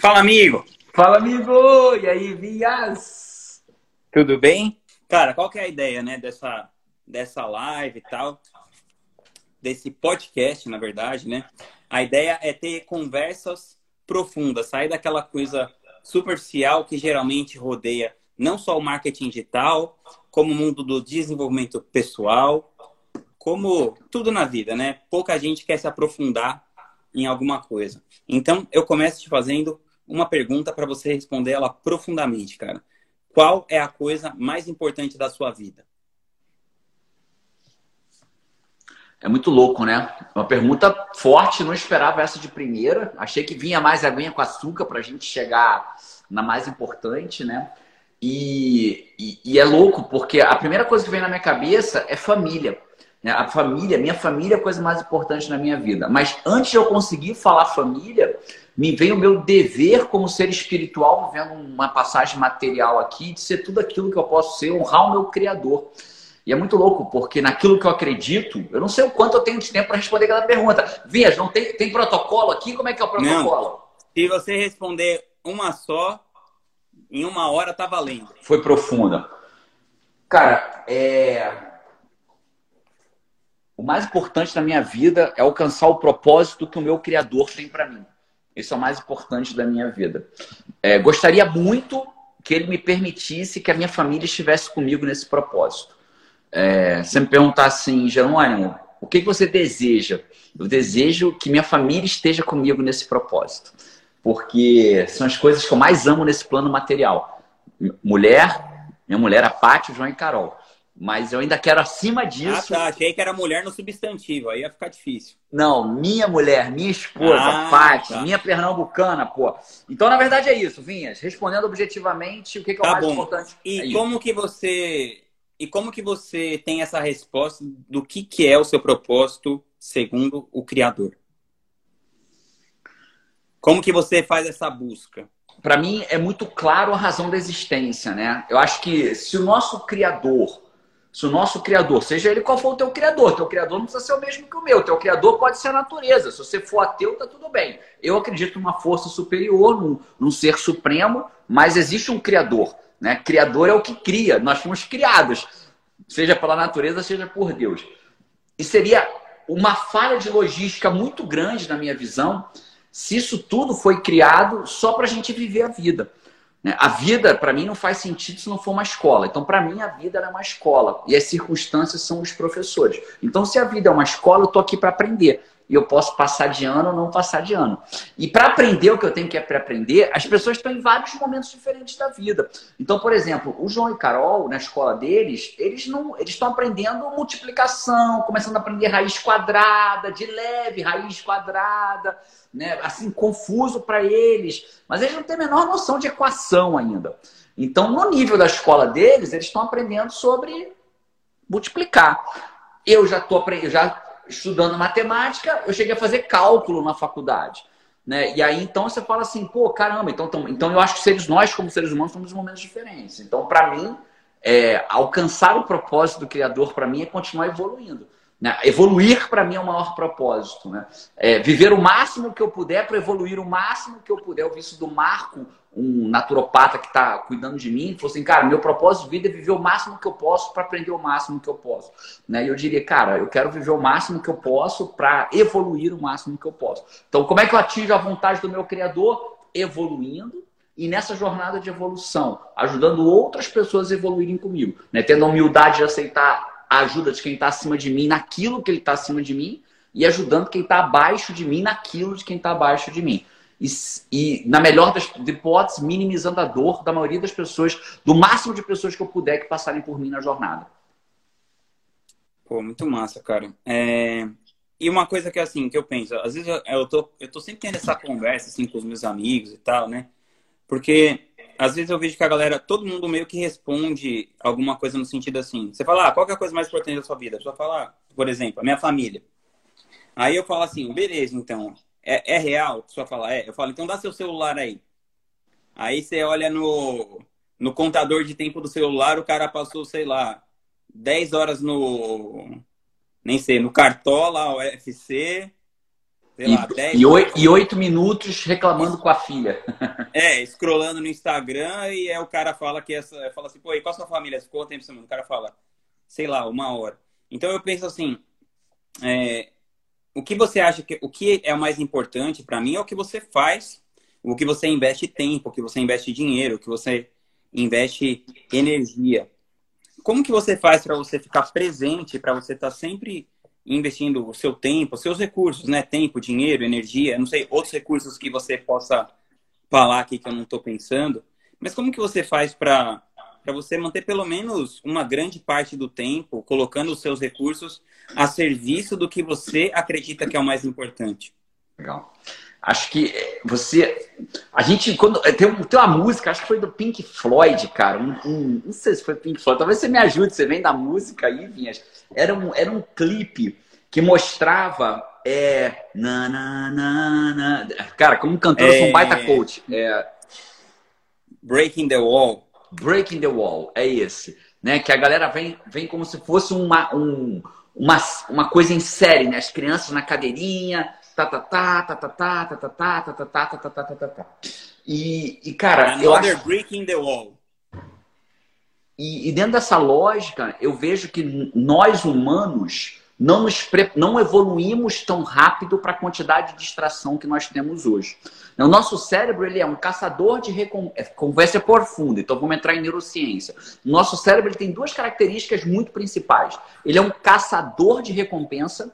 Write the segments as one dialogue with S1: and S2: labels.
S1: Fala, amigo!
S2: Fala, amigo! E aí, Vias?
S1: Tudo bem? Cara, qual que é a ideia, né, dessa, dessa live e tal? Desse podcast, na verdade, né? A ideia é ter conversas profundas, sair daquela coisa superficial que geralmente rodeia não só o marketing digital, como o mundo do desenvolvimento pessoal, como tudo na vida, né? Pouca gente quer se aprofundar em alguma coisa. Então, eu começo te fazendo uma pergunta para você responder ela profundamente, cara. Qual é a coisa mais importante da sua vida?
S2: É muito louco, né? Uma pergunta forte, não esperava essa de primeira. Achei que vinha mais aguinha com açúcar para a gente chegar na mais importante, né? E, e, e, é louco, porque a primeira coisa que vem na minha cabeça é família. Né? A família, minha família é a coisa mais importante na minha vida. Mas antes de eu conseguir falar família, me vem o meu dever como ser espiritual, vendo uma passagem material aqui, de ser tudo aquilo que eu posso ser, honrar o meu Criador. E é muito louco, porque naquilo que eu acredito, eu não sei o quanto eu tenho de tempo para responder aquela pergunta. Vias, não tem, tem protocolo aqui? Como é que é o protocolo? Não.
S1: Se você responder uma só, em uma hora tá valendo.
S2: Foi profunda. Cara, é o mais importante na minha vida é alcançar o propósito que o meu Criador tem para mim. Isso é o mais importante da minha vida. É, gostaria muito que ele me permitisse que a minha família estivesse comigo nesse propósito. É, você me perguntar assim, Jerônimo, o que você deseja? Eu desejo que minha família esteja comigo nesse propósito. Porque são as coisas que eu mais amo nesse plano material. Mulher, minha mulher, a Paty, o João e Carol. Mas eu ainda quero acima disso.
S1: Ah, tá. Achei que era mulher no substantivo, aí ia ficar difícil.
S2: Não, minha mulher, minha esposa, ah, Paty, tá. minha pernambucana, pô. Então, na verdade, é isso, Vinhas. Respondendo objetivamente, o que, que é o tá mais bom. importante?
S1: E
S2: é
S1: como isso. que você. E como que você tem essa resposta do que, que é o seu propósito segundo o Criador? Como que você faz essa busca?
S2: Para mim é muito claro a razão da existência, né? Eu acho que se o nosso Criador se o nosso criador, seja ele qual for o teu criador, teu criador não precisa ser o mesmo que o meu, teu criador pode ser a natureza. Se você for ateu, tá tudo bem. Eu acredito numa força superior, num, num ser supremo, mas existe um criador. Né? Criador é o que cria, nós fomos criados, seja pela natureza, seja por Deus. E seria uma falha de logística muito grande, na minha visão, se isso tudo foi criado só para a gente viver a vida. Né? A vida, para mim, não faz sentido se não for uma escola. Então, para mim, a vida é uma escola. E as circunstâncias são os professores. Então, se a vida é uma escola, eu estou aqui para aprender. E eu posso passar de ano ou não passar de ano. E para aprender o que eu tenho que aprender, as pessoas estão em vários momentos diferentes da vida. Então, por exemplo, o João e Carol, na escola deles, eles não, eles estão aprendendo multiplicação, começando a aprender raiz quadrada, de leve, raiz quadrada né, assim, confuso para eles, mas eles não têm a menor noção de equação ainda. Então, no nível da escola deles, eles estão aprendendo sobre multiplicar. Eu já estou já estudando matemática, eu cheguei a fazer cálculo na faculdade. Né? E aí, então, você fala assim, pô, caramba, então, então, então eu acho que seres, nós, como seres humanos, somos momentos diferentes. Então, para mim, é, alcançar o propósito do Criador, para mim, é continuar evoluindo. Né? Evoluir para mim é o maior propósito. Né? É, viver o máximo que eu puder para evoluir o máximo que eu puder. Eu vi isso do Marco, um naturopata que está cuidando de mim, falou assim, cara, meu propósito de vida é viver o máximo que eu posso para aprender o máximo que eu posso. Né? E eu diria, cara, eu quero viver o máximo que eu posso para evoluir o máximo que eu posso. Então, como é que eu atingo a vontade do meu Criador? Evoluindo e nessa jornada de evolução, ajudando outras pessoas a evoluírem comigo, né? tendo a humildade de aceitar a ajuda de quem está acima de mim naquilo que ele está acima de mim e ajudando quem está abaixo de mim naquilo de quem está abaixo de mim. E, e, na melhor das hipóteses, minimizando a dor da maioria das pessoas, do máximo de pessoas que eu puder que passarem por mim na jornada.
S1: Pô, muito massa, cara. É... E uma coisa que assim, que eu penso, às vezes eu, eu, tô, eu tô sempre tendo essa conversa assim com os meus amigos e tal, né? Porque às vezes eu vejo que a galera, todo mundo meio que responde alguma coisa no sentido assim. Você fala, ah, qual é a coisa mais importante da sua vida? A pessoa fala, ah, por exemplo, a minha família. Aí eu falo assim, beleza, então, é, é real? A pessoa fala, é. Eu falo, então dá seu celular aí. Aí você olha no, no contador de tempo do celular, o cara passou, sei lá, 10 horas no. Nem sei, no Cartola, UFC.
S2: Sei e, lá, 10 e, oito, e minutos reclamando com a filha.
S1: É, scrollando no Instagram e aí o cara fala que essa. Fala assim, pô, e qual a sua família? Ficou tempo semana? O cara fala, sei lá, uma hora. Então eu penso assim, é, o que você acha que o que é o mais importante para mim é o que você faz, o que você investe tempo, o que você investe dinheiro, o que você investe energia. Como que você faz para você ficar presente, para você estar tá sempre investindo o seu tempo, seus recursos, né? Tempo, dinheiro, energia, não sei, outros recursos que você possa falar aqui que eu não estou pensando. Mas como que você faz para para você manter pelo menos uma grande parte do tempo colocando os seus recursos a serviço do que você acredita que é o mais importante?
S2: Legal. Acho que você. A gente, quando. Tem, tem uma música, acho que foi do Pink Floyd, cara. Um, um, não sei se foi Pink Floyd, talvez você me ajude, você vem da música aí, Vinhas. Era um, era um clipe que mostrava. É, na, na, na, na. Cara, como cantor, é... eu sou um baita coach. É...
S1: Breaking the Wall.
S2: Breaking the Wall, é esse. Né? Que a galera vem, vem como se fosse uma, um, uma, uma coisa em série, né? As crianças na cadeirinha, tatatá, tatatá, tatatá, tatatá, tatatá, tatatá. E, e cara,
S1: eu acho... breaking the wall.
S2: E, dentro dessa lógica, eu vejo que nós humanos não, nos não evoluímos tão rápido para a quantidade de distração que nós temos hoje. O nosso cérebro ele é um caçador de recompensa conversa profunda, então vamos entrar em neurociência. O nosso cérebro ele tem duas características muito principais. Ele é um caçador de recompensa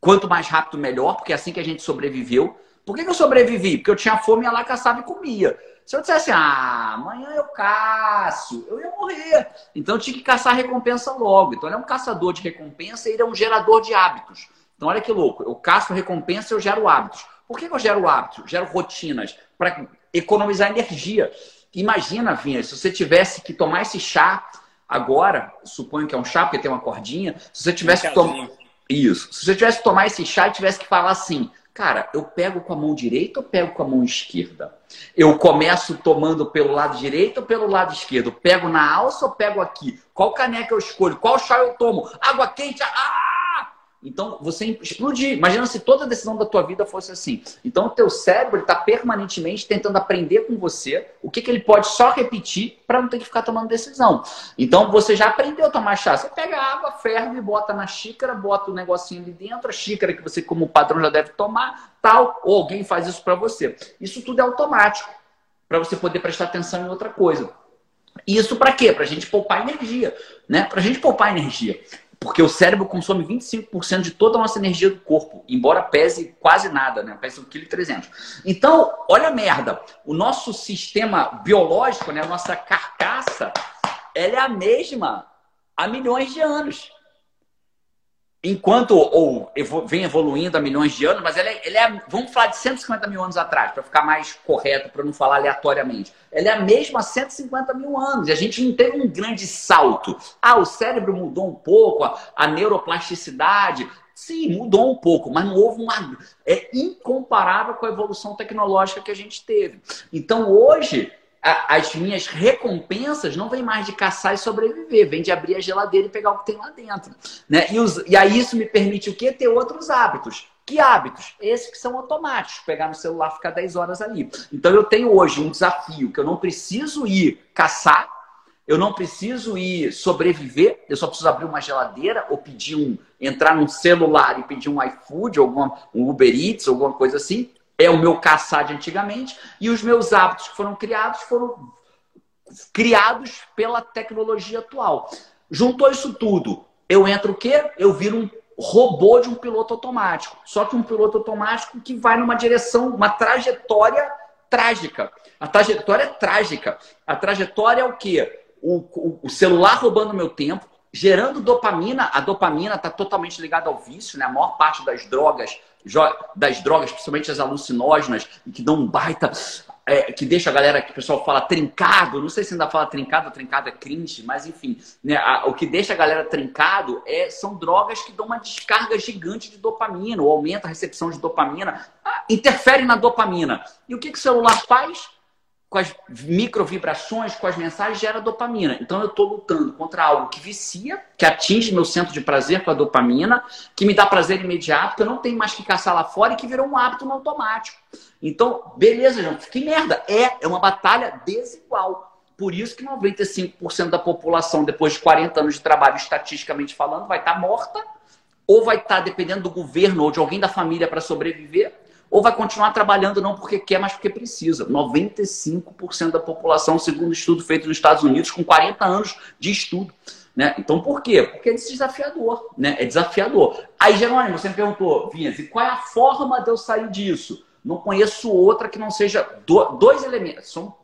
S2: Quanto mais rápido, melhor, porque é assim que a gente sobreviveu. Por que, que eu sobrevivi? Porque eu tinha fome, ia lá, caçava e comia. Se eu dissesse, ah, amanhã eu caço, eu ia morrer. Então eu tinha que caçar recompensa logo. Então ele é um caçador de recompensa e ele é um gerador de hábitos. Então olha que louco, eu caço recompensa e eu gero hábitos. Por que eu gero hábitos? Gero rotinas para economizar energia. Imagina, Vinha, se você tivesse que tomar esse chá agora, suponho que é um chá porque tem uma cordinha, se você tivesse que tomar isso, se você tivesse que tomar esse chá e tivesse que falar assim, cara, eu pego com a mão direita ou pego com a mão esquerda? Eu começo tomando pelo lado direito ou pelo lado esquerdo? Pego na alça ou pego aqui? Qual caneca eu escolho? Qual chá eu tomo? Água quente? Ah! Então, você explodir. Imagina se toda decisão da tua vida fosse assim. Então, o teu cérebro está permanentemente tentando aprender com você o que, que ele pode só repetir para não ter que ficar tomando decisão. Então, você já aprendeu a tomar chá. Você pega a água, ferve, bota na xícara, bota o negocinho ali dentro, a xícara que você, como padrão, já deve tomar, tal, ou alguém faz isso para você. Isso tudo é automático, para você poder prestar atenção em outra coisa. Isso para quê? Para a gente poupar energia, né? Para a gente poupar energia. Porque o cérebro consome 25% de toda a nossa energia do corpo, embora pese quase nada, né? Pese 1,3 kg. Então, olha a merda. O nosso sistema biológico, né? a nossa carcaça, ela é a mesma há milhões de anos enquanto ou vem evoluindo há milhões de anos, mas ela é, é, vamos falar de 150 mil anos atrás, para ficar mais correto, para não falar aleatoriamente. Ela é a mesma há 150 mil anos e a gente não teve um grande salto. Ah, o cérebro mudou um pouco, a, a neuroplasticidade. Sim, mudou um pouco, mas não houve uma. É incomparável com a evolução tecnológica que a gente teve. Então, hoje, as minhas recompensas não vêm mais de caçar e sobreviver, vem de abrir a geladeira e pegar o que tem lá dentro. Né? E, os, e aí isso me permite o quê? Ter outros hábitos. Que hábitos? Esses que são automáticos, pegar no celular ficar 10 horas ali. Então eu tenho hoje um desafio que eu não preciso ir caçar, eu não preciso ir sobreviver, eu só preciso abrir uma geladeira ou pedir um, entrar num celular e pedir um iFood, alguma, um Uber Eats, alguma coisa assim, é o meu caçar de antigamente, e os meus hábitos que foram criados foram criados pela tecnologia atual. Juntou isso tudo, eu entro o quê? Eu viro um robô de um piloto automático. Só que um piloto automático que vai numa direção, uma trajetória trágica. A trajetória é trágica. A trajetória é o quê? O, o, o celular roubando meu tempo, gerando dopamina. A dopamina está totalmente ligada ao vício, né? A maior parte das drogas das drogas, principalmente as alucinógenas, que dão um baita. É, que deixa a galera, que o pessoal fala trincado, não sei se ainda fala trincado trincado é cringe, mas enfim, né, a, o que deixa a galera trincado é, são drogas que dão uma descarga gigante de dopamina, ou aumenta a recepção de dopamina, ah, interfere na dopamina. E o que, que o celular faz? Com as microvibrações, com as mensagens, gera dopamina. Então eu estou lutando contra algo que vicia, que atinge meu centro de prazer com a dopamina, que me dá prazer imediato, que eu não tenho mais que caçar lá fora e que virou um hábito automático. Então, beleza, gente, que merda. É, é uma batalha desigual. Por isso que 95% da população, depois de 40 anos de trabalho, estatisticamente falando, vai estar tá morta, ou vai estar tá dependendo do governo ou de alguém da família para sobreviver, ou vai continuar trabalhando não porque quer, mas porque precisa. 95% da população, segundo estudo feito nos Estados Unidos, com 40 anos de estudo. Né? Então, por quê? Porque é desafiador. Né? É desafiador. Aí, Jerônimo, você me perguntou, Vinhas, e qual é a forma de eu sair disso? Não conheço outra que não seja dois elementos. São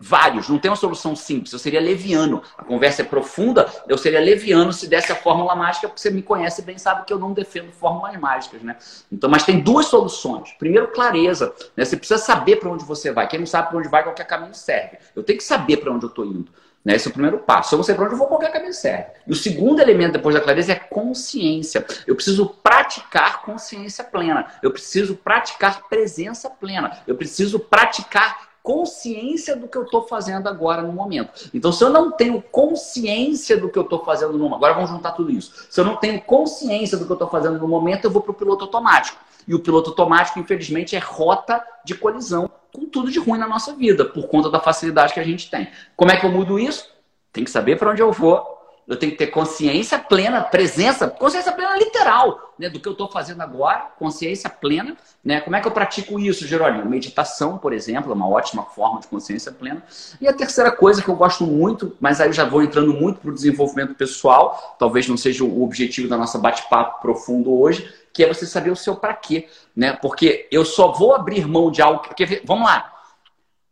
S2: vários, não tem uma solução simples. Eu seria leviano. A conversa é profunda, eu seria leviano se desse a fórmula mágica, porque você me conhece bem, sabe que eu não defendo fórmulas mágicas, né? Então, mas tem duas soluções. Primeiro, clareza. Né? Você precisa saber para onde você vai. Quem não sabe para onde vai, qualquer caminho serve. Eu tenho que saber para onde eu estou indo. Né? Esse é o primeiro passo. Se eu não sei para onde eu vou, qualquer caminho serve. E o segundo elemento depois da clareza é consciência. Eu preciso praticar consciência plena. Eu preciso praticar presença plena. Eu preciso praticar consciência do que eu estou fazendo agora no momento. Então, se eu não tenho consciência do que eu estou fazendo no momento, agora vamos juntar tudo isso. Se eu não tenho consciência do que eu estou fazendo no momento, eu vou para o piloto automático. E o piloto automático, infelizmente, é rota de colisão com tudo de ruim na nossa vida, por conta da facilidade que a gente tem. Como é que eu mudo isso? Tem que saber para onde eu vou, eu tenho que ter consciência plena, presença, consciência plena literal, né, do que eu estou fazendo agora, consciência plena, né? Como é que eu pratico isso, Jerônimo? Meditação, por exemplo, é uma ótima forma de consciência plena. E a terceira coisa que eu gosto muito, mas aí eu já vou entrando muito para o desenvolvimento pessoal, talvez não seja o objetivo da nossa bate-papo profundo hoje, que é você saber o seu para quê, né? Porque eu só vou abrir mão de algo, porque vamos lá.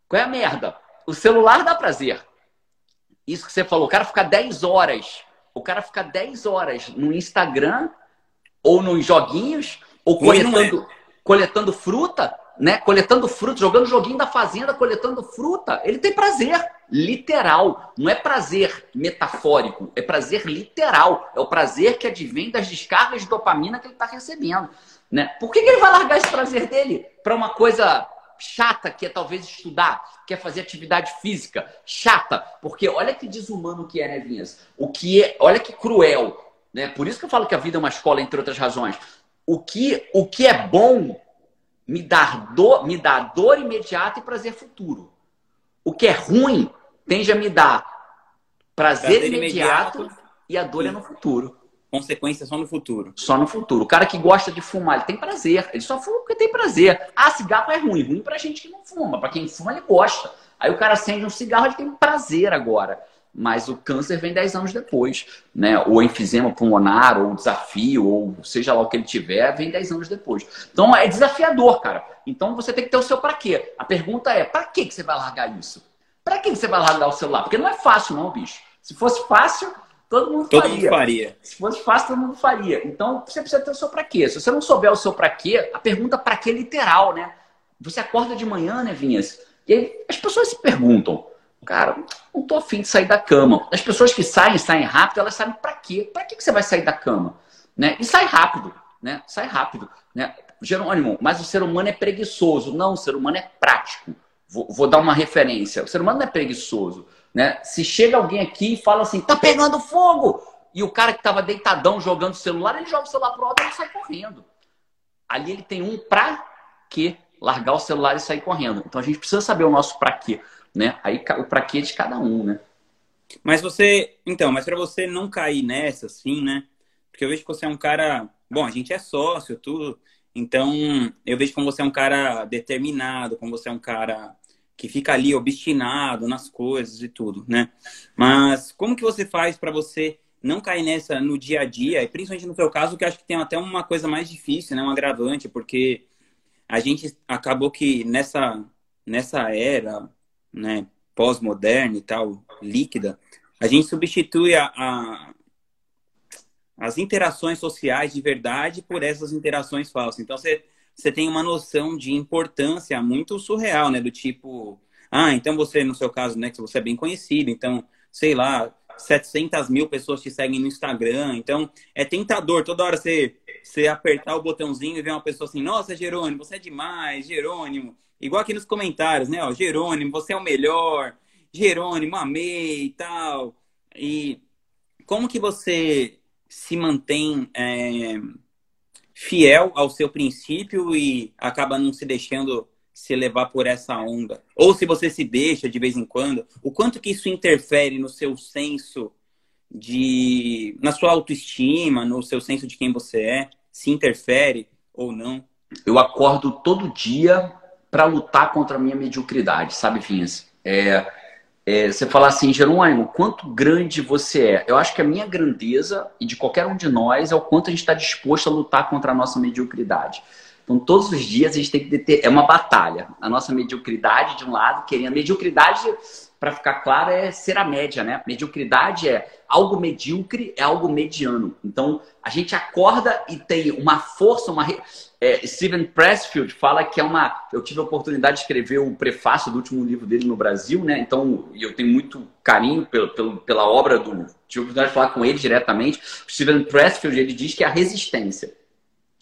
S2: Qual é a merda? O celular dá prazer. Isso que você falou, o cara fica 10 horas, o cara fica 10 horas no Instagram ou nos joguinhos, ou coletando, coletando fruta, né? Coletando fruta, jogando joguinho da fazenda, coletando fruta. Ele tem prazer literal. Não é prazer metafórico, é prazer literal. É o prazer que advém das descargas de dopamina que ele está recebendo. Né? Por que, que ele vai largar esse prazer dele para uma coisa chata que é talvez estudar, que é fazer atividade física, chata, porque olha que desumano que é, né, Vinhas? O que é, olha que cruel, né? Por isso que eu falo que a vida é uma escola, entre outras razões. O que, o que é bom me dá dor, me dá dor imediata e prazer futuro. O que é ruim tende a me dar prazer, prazer imediato, imediato, e a dor é no futuro
S1: consequências só no futuro.
S2: Só no futuro. O cara que gosta de fumar, ele tem prazer. Ele só fuma porque tem prazer. Ah, cigarro é ruim. Ruim pra gente que não fuma. Pra quem fuma, ele gosta. Aí o cara acende um cigarro, ele tem prazer agora. Mas o câncer vem 10 anos depois, né? Ou enfisema pulmonar, ou desafio, ou seja lá o que ele tiver, vem 10 anos depois. Então é desafiador, cara. Então você tem que ter o seu para quê. A pergunta é, para que você vai largar isso? Para que você vai largar o celular? Porque não é fácil, não, bicho. Se fosse fácil, Todo mundo
S1: todo
S2: faria.
S1: Mundo faria.
S2: Se fosse fácil, todo mundo faria. Então, você precisa ter o seu para quê. Se você não souber o seu para quê, a pergunta para quê é literal, né? Você acorda de manhã, né, Vinhas? E aí as pessoas se perguntam, cara, não tô afim de sair da cama. As pessoas que saem, saem rápido, elas sabem para quê? Para que, que você vai sair da cama? Né? E sai rápido, né? Sai rápido, né? Jerônimo, mas o ser humano é preguiçoso. Não, o ser humano é prático. Vou, vou dar uma referência. O ser humano não é preguiçoso. Né? Se chega alguém aqui e fala assim, tá pegando fogo! E o cara que estava deitadão jogando o celular, ele joga o celular pro alto e sai correndo. Ali ele tem um pra quê? Largar o celular e sair correndo. Então a gente precisa saber o nosso pra quê. Né? Aí o pra quê de cada um, né?
S1: Mas você, então, mas para você não cair nessa, assim, né? Porque eu vejo que você é um cara. Bom, a gente é sócio, tudo. Então, eu vejo como você é um cara determinado, como você é um cara que fica ali obstinado nas coisas e tudo, né? Mas como que você faz para você não cair nessa no dia a dia, e principalmente no seu caso, que acho que tem até uma coisa mais difícil, né? Um agravante, porque a gente acabou que nessa, nessa era, né, pós-moderna e tal, líquida, a gente substitui a, a, as interações sociais de verdade por essas interações falsas. Então, você você tem uma noção de importância muito surreal, né? Do tipo, ah, então você, no seu caso, né, que você é bem conhecido, então, sei lá, 700 mil pessoas te seguem no Instagram, então é tentador toda hora você, você apertar o botãozinho e ver uma pessoa assim, nossa, Jerônimo, você é demais, Jerônimo. igual aqui nos comentários, né? Ó, Jerônimo, você é o melhor. Jerônimo, amei e tal. E como que você se mantém é, fiel ao seu princípio e acaba não se deixando se levar por essa onda? Ou se você se deixa de vez em quando, o quanto que isso interfere no seu senso de. na sua autoestima, no seu senso de quem você é? Se interfere ou não?
S2: Eu acordo todo dia para lutar contra a minha mediocridade, sabe, Vinhas? É, é, você falar assim, Jerônimo, quanto grande você é? Eu acho que a minha grandeza e de qualquer um de nós é o quanto a gente está disposto a lutar contra a nossa mediocridade. Então, todos os dias a gente tem que ter. É uma batalha. A nossa mediocridade, de um lado, querendo. Mediocridade, para ficar claro, é ser a média, né? Mediocridade é algo medíocre, é algo mediano. Então, a gente acorda e tem uma força, uma. É, Steven Pressfield fala que é uma. Eu tive a oportunidade de escrever o prefácio do último livro dele no Brasil, né? Então, eu tenho muito carinho pelo, pelo, pela obra do. Tive a oportunidade de falar com ele diretamente. O Steven Pressfield ele diz que é a resistência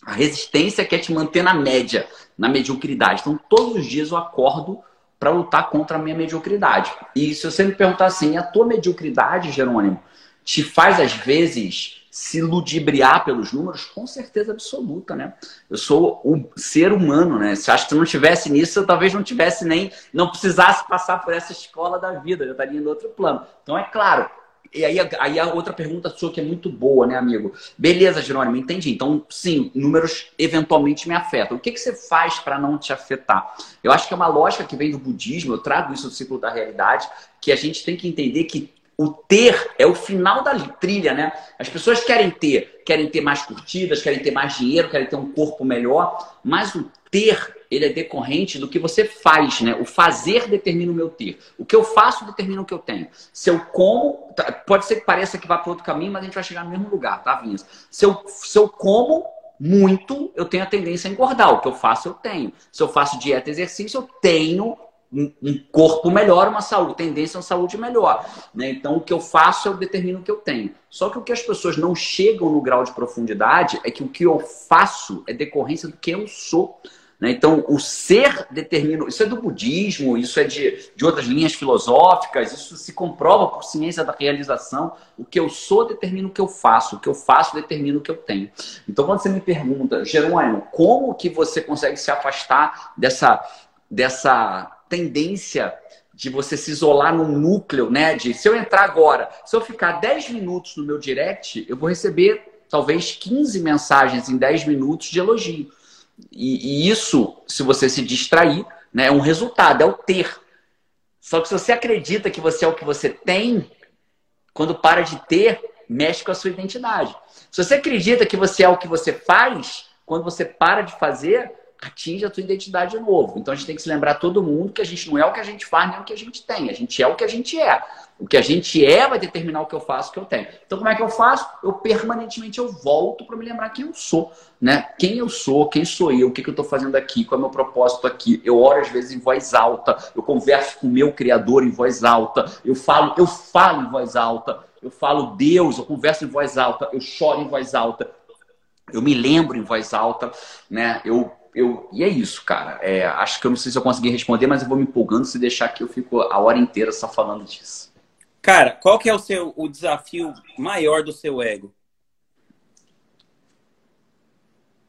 S2: a resistência quer te manter na média, na mediocridade. Então, todos os dias eu acordo para lutar contra a minha mediocridade. E se você me perguntar assim, a tua mediocridade, Jerônimo, te faz às vezes se ludibriar pelos números? Com certeza absoluta, né? Eu sou o ser humano, né? Se acho que não tivesse nisso, eu talvez não tivesse nem, não precisasse passar por essa escola da vida, eu estaria em outro plano. Então, é claro, e aí, aí a outra pergunta sua que é muito boa, né, amigo? Beleza, Jerônimo, entendi. Então, sim, números eventualmente me afetam. O que, que você faz para não te afetar? Eu acho que é uma lógica que vem do budismo, eu trago isso do ciclo da realidade, que a gente tem que entender que o ter é o final da trilha, né? As pessoas querem ter, querem ter mais curtidas, querem ter mais dinheiro, querem ter um corpo melhor, mas o ter ele é decorrente do que você faz, né? O fazer determina o meu ter. O que eu faço determina o que eu tenho. Se eu como, tá, pode ser que pareça que vá para outro caminho, mas a gente vai chegar no mesmo lugar, tá, Vinhas? Se eu, se eu como muito, eu tenho a tendência a engordar. O que eu faço, eu tenho. Se eu faço dieta e exercício, eu tenho um corpo melhor, uma saúde, tendência a uma saúde melhor. Né? Então, o que eu faço, eu determino o que eu tenho. Só que o que as pessoas não chegam no grau de profundidade é que o que eu faço é decorrência do que eu sou. Né? Então, o ser determina. Isso é do budismo, isso é de, de outras linhas filosóficas, isso se comprova por ciência da realização. O que eu sou determina o que eu faço, o que eu faço determina o que eu tenho. Então, quando você me pergunta, Jerônimo, como que você consegue se afastar dessa, dessa tendência de você se isolar num núcleo, né? De se eu entrar agora, se eu ficar 10 minutos no meu direct, eu vou receber talvez 15 mensagens em 10 minutos de elogio. E, e, isso, se você se distrair, né, é um resultado, é o ter. Só que se você acredita que você é o que você tem, quando para de ter, mexe com a sua identidade. Se você acredita que você é o que você faz, quando você para de fazer, atinge a tua identidade de novo. Então a gente tem que se lembrar todo mundo que a gente não é o que a gente faz nem o que a gente tem. A gente é o que a gente é. O que a gente é vai determinar o que eu faço, o que eu tenho. Então como é que eu faço? Eu permanentemente eu volto para me lembrar quem eu sou, né? Quem eu sou, quem sou eu, o que, que eu estou fazendo aqui, qual é o meu propósito aqui. Eu oro às vezes em voz alta, eu converso com o meu criador em voz alta, eu falo, eu falo em voz alta, eu falo Deus, eu converso em voz alta, eu choro em voz alta, eu me lembro em voz alta, né? Eu eu, e é isso, cara. É, acho que eu não sei se eu consegui responder, mas eu vou me empolgando. Se deixar aqui, eu fico a hora inteira só falando disso.
S1: Cara, qual que é o seu o desafio maior do seu ego?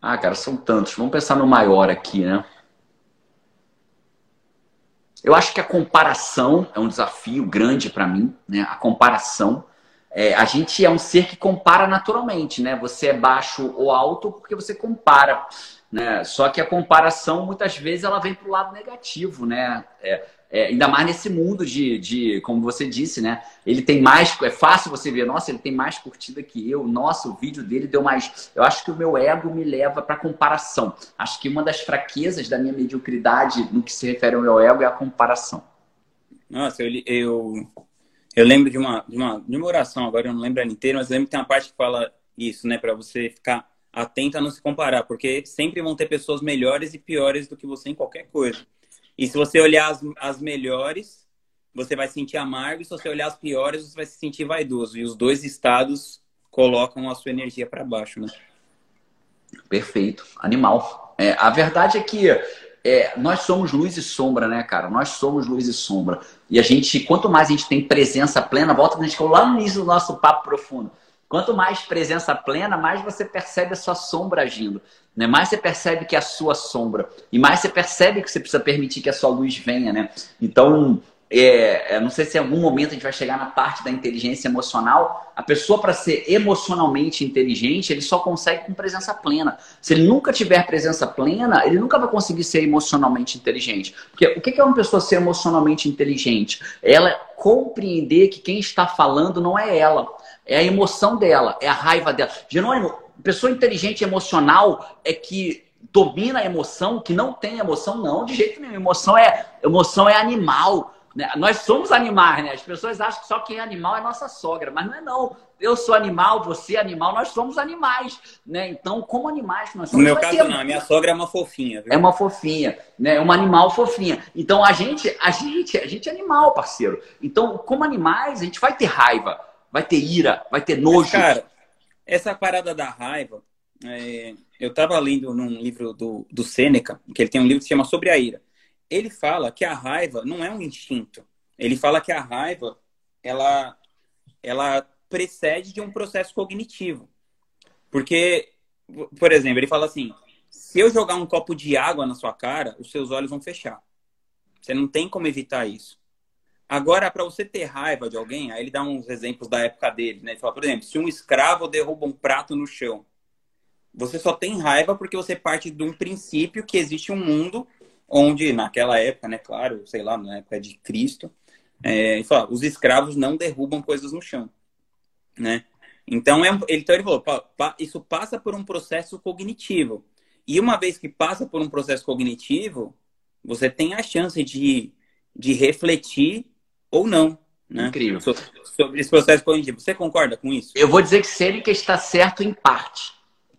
S2: Ah, cara, são tantos. Vamos pensar no maior aqui, né? Eu acho que a comparação é um desafio grande para mim, né? A comparação. É, a gente é um ser que compara naturalmente, né? Você é baixo ou alto porque você compara. Né? Só que a comparação, muitas vezes, ela vem para o lado negativo, né? É, é, ainda mais nesse mundo de, de, como você disse, né? Ele tem mais, é fácil você ver, nossa, ele tem mais curtida que eu, nossa, o vídeo dele deu mais. Eu acho que o meu ego me leva para comparação. Acho que uma das fraquezas da minha mediocridade no que se refere ao meu ego é a comparação.
S1: Nossa, eu, eu, eu lembro de uma, de uma, de uma oração, agora eu não lembro ela inteira, mas lembro que tem uma parte que fala isso, né? Para você ficar atenta a não se comparar, porque sempre vão ter pessoas melhores e piores do que você em qualquer coisa. E se você olhar as, as melhores, você vai se sentir amargo, e se você olhar as piores, você vai se sentir vaidoso. E os dois estados colocam a sua energia para baixo, né?
S2: Perfeito, animal. É, a verdade é que é, nós somos luz e sombra, né, cara? Nós somos luz e sombra. E a gente, quanto mais a gente tem presença plena, volta a gente falou lá no início do nosso papo profundo. Quanto mais presença plena, mais você percebe a sua sombra agindo. Né? Mais você percebe que é a sua sombra. E mais você percebe que você precisa permitir que a sua luz venha, né? Então, é, não sei se em algum momento a gente vai chegar na parte da inteligência emocional. A pessoa, para ser emocionalmente inteligente, ele só consegue com presença plena. Se ele nunca tiver presença plena, ele nunca vai conseguir ser emocionalmente inteligente. Porque o que é uma pessoa ser emocionalmente inteligente? Ela compreender que quem está falando não é ela, é a emoção dela, é a raiva dela. Jerônimo, pessoa inteligente emocional é que domina a emoção, que não tem emoção, não, de jeito nenhum. Emoção é, emoção é animal. Né? Nós somos animais, né? As pessoas acham que só quem é animal é nossa sogra, mas não é não. Eu sou animal, você é animal, nós somos animais, né? Então, como animais nós somos.
S1: No meu caso, ter... não. A minha sogra é uma fofinha. Viu?
S2: É uma fofinha, né? É uma animal fofinha. Então, a gente, a gente, a gente é animal, parceiro. Então, como animais, a gente vai ter raiva, vai ter ira, vai ter nojo. Mas,
S1: cara, essa parada da raiva, é... eu estava lendo num livro do, do Sêneca, que ele tem um livro que se chama Sobre a Ira ele fala que a raiva não é um instinto. Ele fala que a raiva ela, ela precede de um processo cognitivo. Porque, por exemplo, ele fala assim: se eu jogar um copo de água na sua cara, os seus olhos vão fechar. Você não tem como evitar isso. Agora, para você ter raiva de alguém, aí ele dá uns exemplos da época dele, né? Ele fala, por exemplo, se um escravo derruba um prato no chão, você só tem raiva porque você parte de um princípio que existe um mundo onde naquela época, né, claro, sei lá, na época de Cristo, é, ele fala, os escravos não derrubam coisas no chão, né? Então, é, então ele falou, pa, isso passa por um processo cognitivo. E uma vez que passa por um processo cognitivo, você tem a chance de, de refletir ou não. Né?
S2: Incrível.
S1: Sobre, sobre esse processo cognitivo. Você concorda com isso?
S2: Eu vou dizer que Sêneca está certo em parte.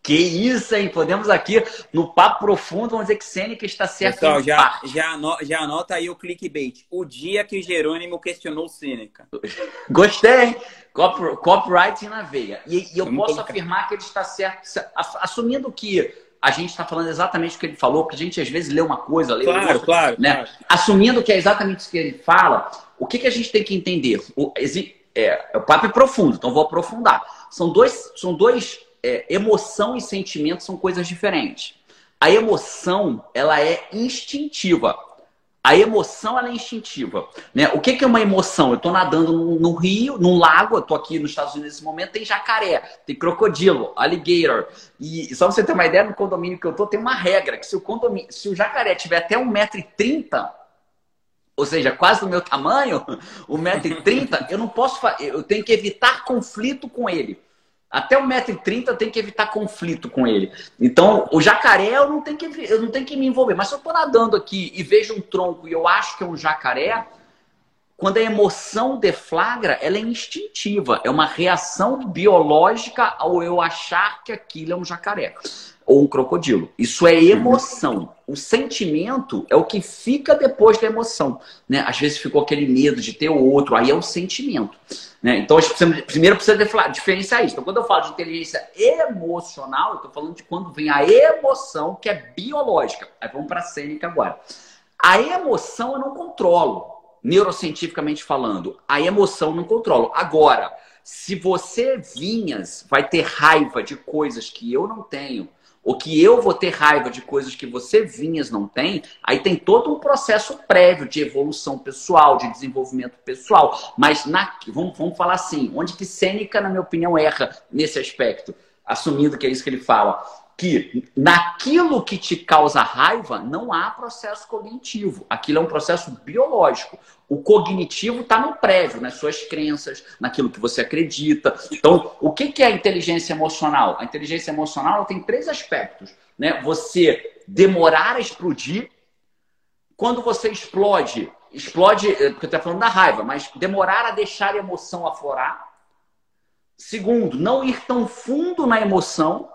S2: Que isso, hein? Podemos aqui, no papo profundo, vamos dizer que Sêneca está certo.
S1: Pessoal, já, já, anota, já anota aí o clickbait. O dia que Jerônimo questionou Sêneca.
S2: Gostei, hein? copyright na veia. E, e eu Vamos posso colocar. afirmar que ele está certo, assumindo que a gente está falando exatamente o que ele falou, porque a gente às vezes lê uma coisa, lê
S1: claro,
S2: outra,
S1: claro,
S2: né?
S1: Claro.
S2: Assumindo que é exatamente isso que ele fala, o que, que a gente tem que entender? O, é, o papo é profundo, então vou aprofundar. São dois, são dois é, emoção e sentimento são coisas diferentes. A emoção, ela é instintiva. A emoção, ela é instintiva. Né? O que, que é uma emoção? Eu estou nadando no, rio, num lago, eu estou aqui nos Estados Unidos nesse momento, tem jacaré, tem crocodilo, alligator. E só você ter uma ideia, no condomínio que eu estou, tem uma regra, que se o, condomínio, se o jacaré tiver até 1,30m, ou seja, quase do meu tamanho, 1,30m, eu não posso, eu tenho que evitar conflito com ele. Até 1,30m eu tenho que evitar conflito com ele. Então, o jacaré eu não tenho que, eu não tenho que me envolver. Mas se eu estou nadando aqui e vejo um tronco e eu acho que é um jacaré, quando a emoção deflagra, ela é instintiva. É uma reação biológica ao eu achar que aquilo é um jacaré ou um crocodilo. Isso é emoção. O sentimento é o que fica depois da emoção. Né? Às vezes ficou aquele medo de ter outro, aí é o sentimento. Né? Então, a gente precisa, primeiro precisa diferenciar isso. Então, quando eu falo de inteligência emocional, eu estou falando de quando vem a emoção, que é biológica. Aí vamos para a cênica agora. A emoção eu não controlo, neurocientificamente falando. A emoção eu não controlo. Agora, se você vinhas, vai ter raiva de coisas que eu não tenho, ou que eu vou ter raiva de coisas que você vinhas não tem, aí tem todo um processo prévio de evolução pessoal, de desenvolvimento pessoal. Mas na, vamos, vamos falar assim, onde que Sêneca, na minha opinião, erra nesse aspecto, assumindo que é isso que ele fala que naquilo que te causa raiva não há processo cognitivo. Aquilo é um processo biológico. O cognitivo está no prévio, nas suas crenças, naquilo que você acredita. Então, o que é a inteligência emocional? A inteligência emocional tem três aspectos. Né? Você demorar a explodir. Quando você explode, explode, eh, porque eu estou falando da raiva, mas demorar a deixar a emoção aflorar. Segundo, não ir tão fundo na emoção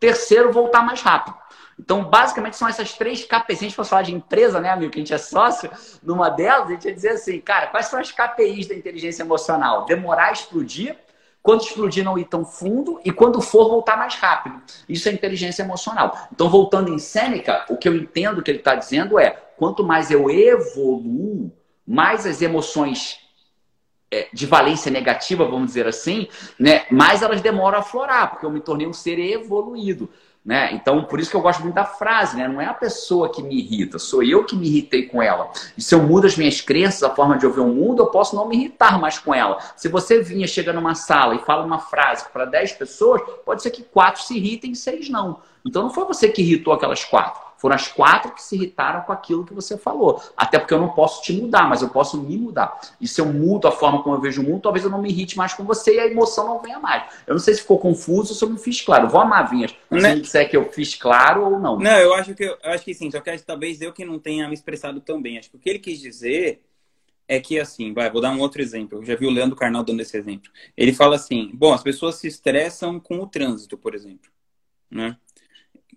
S2: Terceiro, voltar mais rápido. Então, basicamente, são essas três KPIs. Se a gente fosse falar de empresa, né, amigo, que a gente é sócio, numa delas, a gente ia dizer assim, cara, quais são as KPIs da inteligência emocional? Demorar a explodir, quando explodir não ir tão fundo e quando for voltar mais rápido. Isso é inteligência emocional. Então, voltando em Sêneca, o que eu entendo que ele está dizendo é: quanto mais eu evoluo, mais as emoções de valência negativa, vamos dizer assim, né, mais elas demoram a aflorar, porque eu me tornei um ser evoluído. Né? Então, por isso que eu gosto muito da frase, né? Não é a pessoa que me irrita, sou eu que me irritei com ela. E se eu mudo as minhas crenças, a forma de eu ver o mundo, eu posso não me irritar mais com ela. Se você vinha, chega numa sala e fala uma frase para 10 pessoas, pode ser que quatro se irritem e seis não. Então não foi você que irritou aquelas quatro. Foram as quatro que se irritaram com aquilo que você falou. Até porque eu não posso te mudar, mas eu posso me mudar. E se eu mudo a forma como eu vejo o mundo, talvez eu não me irrite mais com você e a emoção não venha mais. Eu não sei se ficou confuso ou se eu me fiz claro. Vou amar, Vinhas. Se né? disser que eu fiz claro ou não.
S1: Não, eu acho que, eu acho que sim. Só que talvez eu que não tenha me expressado tão bem. Acho que o que ele quis dizer é que assim, vai, vou dar um outro exemplo. Eu já vi o Leandro Carnal dando esse exemplo. Ele fala assim: bom, as pessoas se estressam com o trânsito, por exemplo. Né?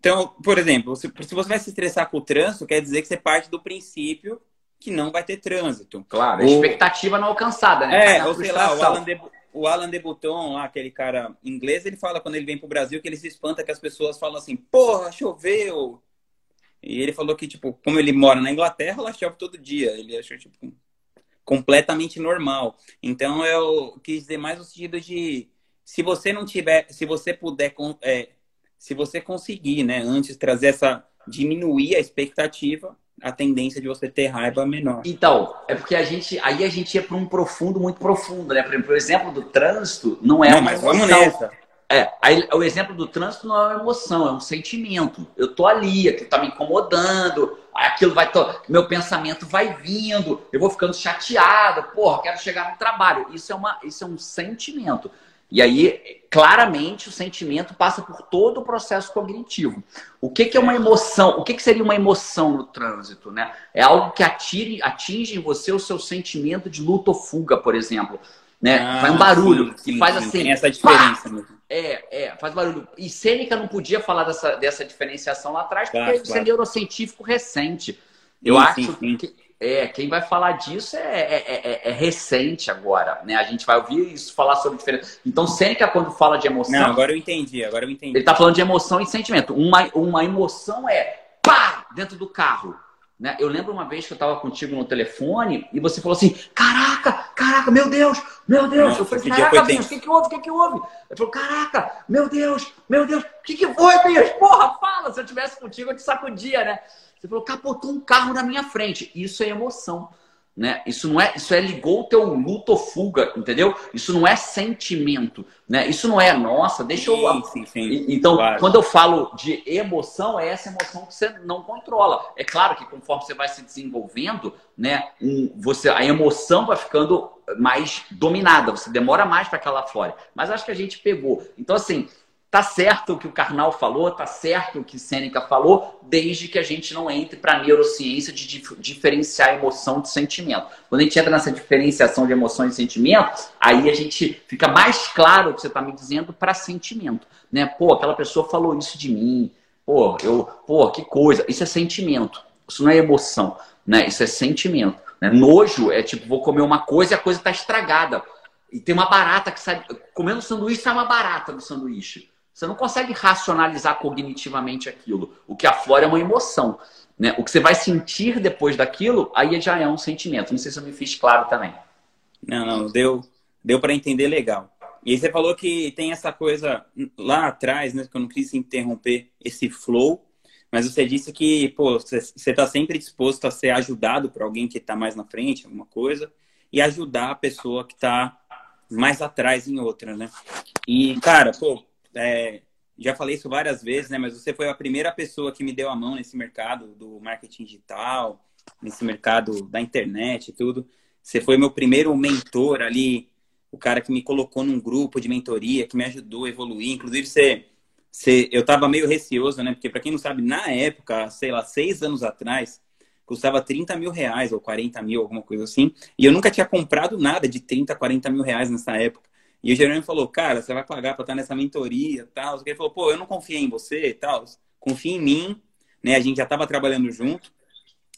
S1: Então, por exemplo, se, se você vai se estressar com o trânsito, quer dizer que você parte do princípio que não vai ter trânsito.
S2: Claro, a expectativa não alcançada,
S1: né? É, ou sei lá, o Alan, de, o Alan Debuton, lá, aquele cara inglês, ele fala quando ele vem pro Brasil que ele se espanta que as pessoas falam assim, porra, choveu. E ele falou que, tipo, como ele mora na Inglaterra, lá chove todo dia. Ele achou, tipo, completamente normal. Então, eu quis dizer mais no sentido de, se você não tiver, se você puder é, se você conseguir, né, antes trazer essa diminuir a expectativa, a tendência de você ter raiva é menor.
S2: Então, é porque a gente aí a gente ia para um profundo muito profundo, né? Por exemplo, o exemplo do trânsito não é
S1: não, uma mas emoção. Vamos nessa.
S2: É, aí, o exemplo do trânsito não é uma emoção, é um sentimento. Eu tô ali, aquilo tá me incomodando, aquilo vai. To... Meu pensamento vai vindo, eu vou ficando chateado, porra, quero chegar no trabalho. Isso é, uma, isso é um sentimento. E aí, claramente, o sentimento passa por todo o processo cognitivo. O que, que é uma emoção? O que, que seria uma emoção no trânsito? Né? É algo que atire, atinge em você o seu sentimento de luta ou fuga, por exemplo. Né? Ah, faz um barulho sim, sim, faz assim. Tem
S1: essa diferença mesmo.
S2: É, é, faz barulho. E Sêneca não podia falar dessa, dessa diferenciação lá atrás, porque claro, isso é neurocientífico recente. Eu sim, acho que é, quem vai falar disso é, é, é, é, recente agora, né? A gente vai ouvir isso falar sobre diferença. Então, Sêneca, quando fala de emoção.
S1: Não, agora eu entendi, agora eu entendi.
S2: Ele está falando de emoção e sentimento. Uma, uma emoção é pá! dentro do carro. Né? Eu lembro uma vez que eu estava contigo no telefone e você falou assim: Caraca, caraca, meu Deus, meu Deus. Nossa, eu falei: Caraca, Bias, o que, que houve? O que, que houve? Ele falou: Caraca, meu Deus, meu Deus, o que, que foi, Bias? Porra, fala. Se eu tivesse contigo, eu te sacudia, né? Você falou, capotou um carro na minha frente. Isso é emoção. Né? Isso não é, isso é ligou o teu luto ou fuga, entendeu? Isso não é sentimento, né? Isso não é, nossa, deixa eu. Sim, sim, então, claro. quando eu falo de emoção, é essa emoção que você não controla. É claro que conforme você vai se desenvolvendo, né, um, você, a emoção vai ficando mais dominada, você demora mais para aquela fora. Mas acho que a gente pegou. Então, assim, Tá certo o que o Karnal falou, tá certo o que Sêneca falou, desde que a gente não entre para a neurociência de dif diferenciar emoção de sentimento. Quando a gente entra nessa diferenciação de emoções e sentimentos, aí a gente fica mais claro o que você está me dizendo para sentimento. Né? Pô, aquela pessoa falou isso de mim. Pô, eu, pô, que coisa. Isso é sentimento. Isso não é emoção, né? Isso é sentimento. Né? Nojo é tipo, vou comer uma coisa e a coisa está estragada. E tem uma barata que sai. Comendo sanduíche sai uma barata do sanduíche. Você não consegue racionalizar cognitivamente aquilo. O que aflora é uma emoção. Né? O que você vai sentir depois daquilo, aí já é um sentimento. Não sei se eu me fiz claro também.
S1: Não, não, deu, deu para entender legal. E aí você falou que tem essa coisa lá atrás, né? Que eu não quis interromper esse flow, mas você disse que, pô, você está sempre disposto a ser ajudado por alguém que está mais na frente, alguma coisa, e ajudar a pessoa que está mais atrás em outra, né? E, cara, pô, é, já falei isso várias vezes, né? Mas você foi a primeira pessoa que me deu a mão nesse mercado do marketing digital, nesse mercado da internet e tudo. Você foi meu primeiro mentor ali, o cara que me colocou num grupo de mentoria, que me ajudou a evoluir. Inclusive, você, você eu estava meio receoso, né? Porque, para quem não sabe, na época, sei lá, seis anos atrás, custava 30 mil reais ou 40 mil, alguma coisa assim. E eu nunca tinha comprado nada de 30, 40 mil reais nessa época. E o Jerônimo falou, cara, você vai pagar para estar nessa mentoria tal. Ele falou, pô, eu não confiei em você e tal. Confia em mim, né? A gente já estava trabalhando junto.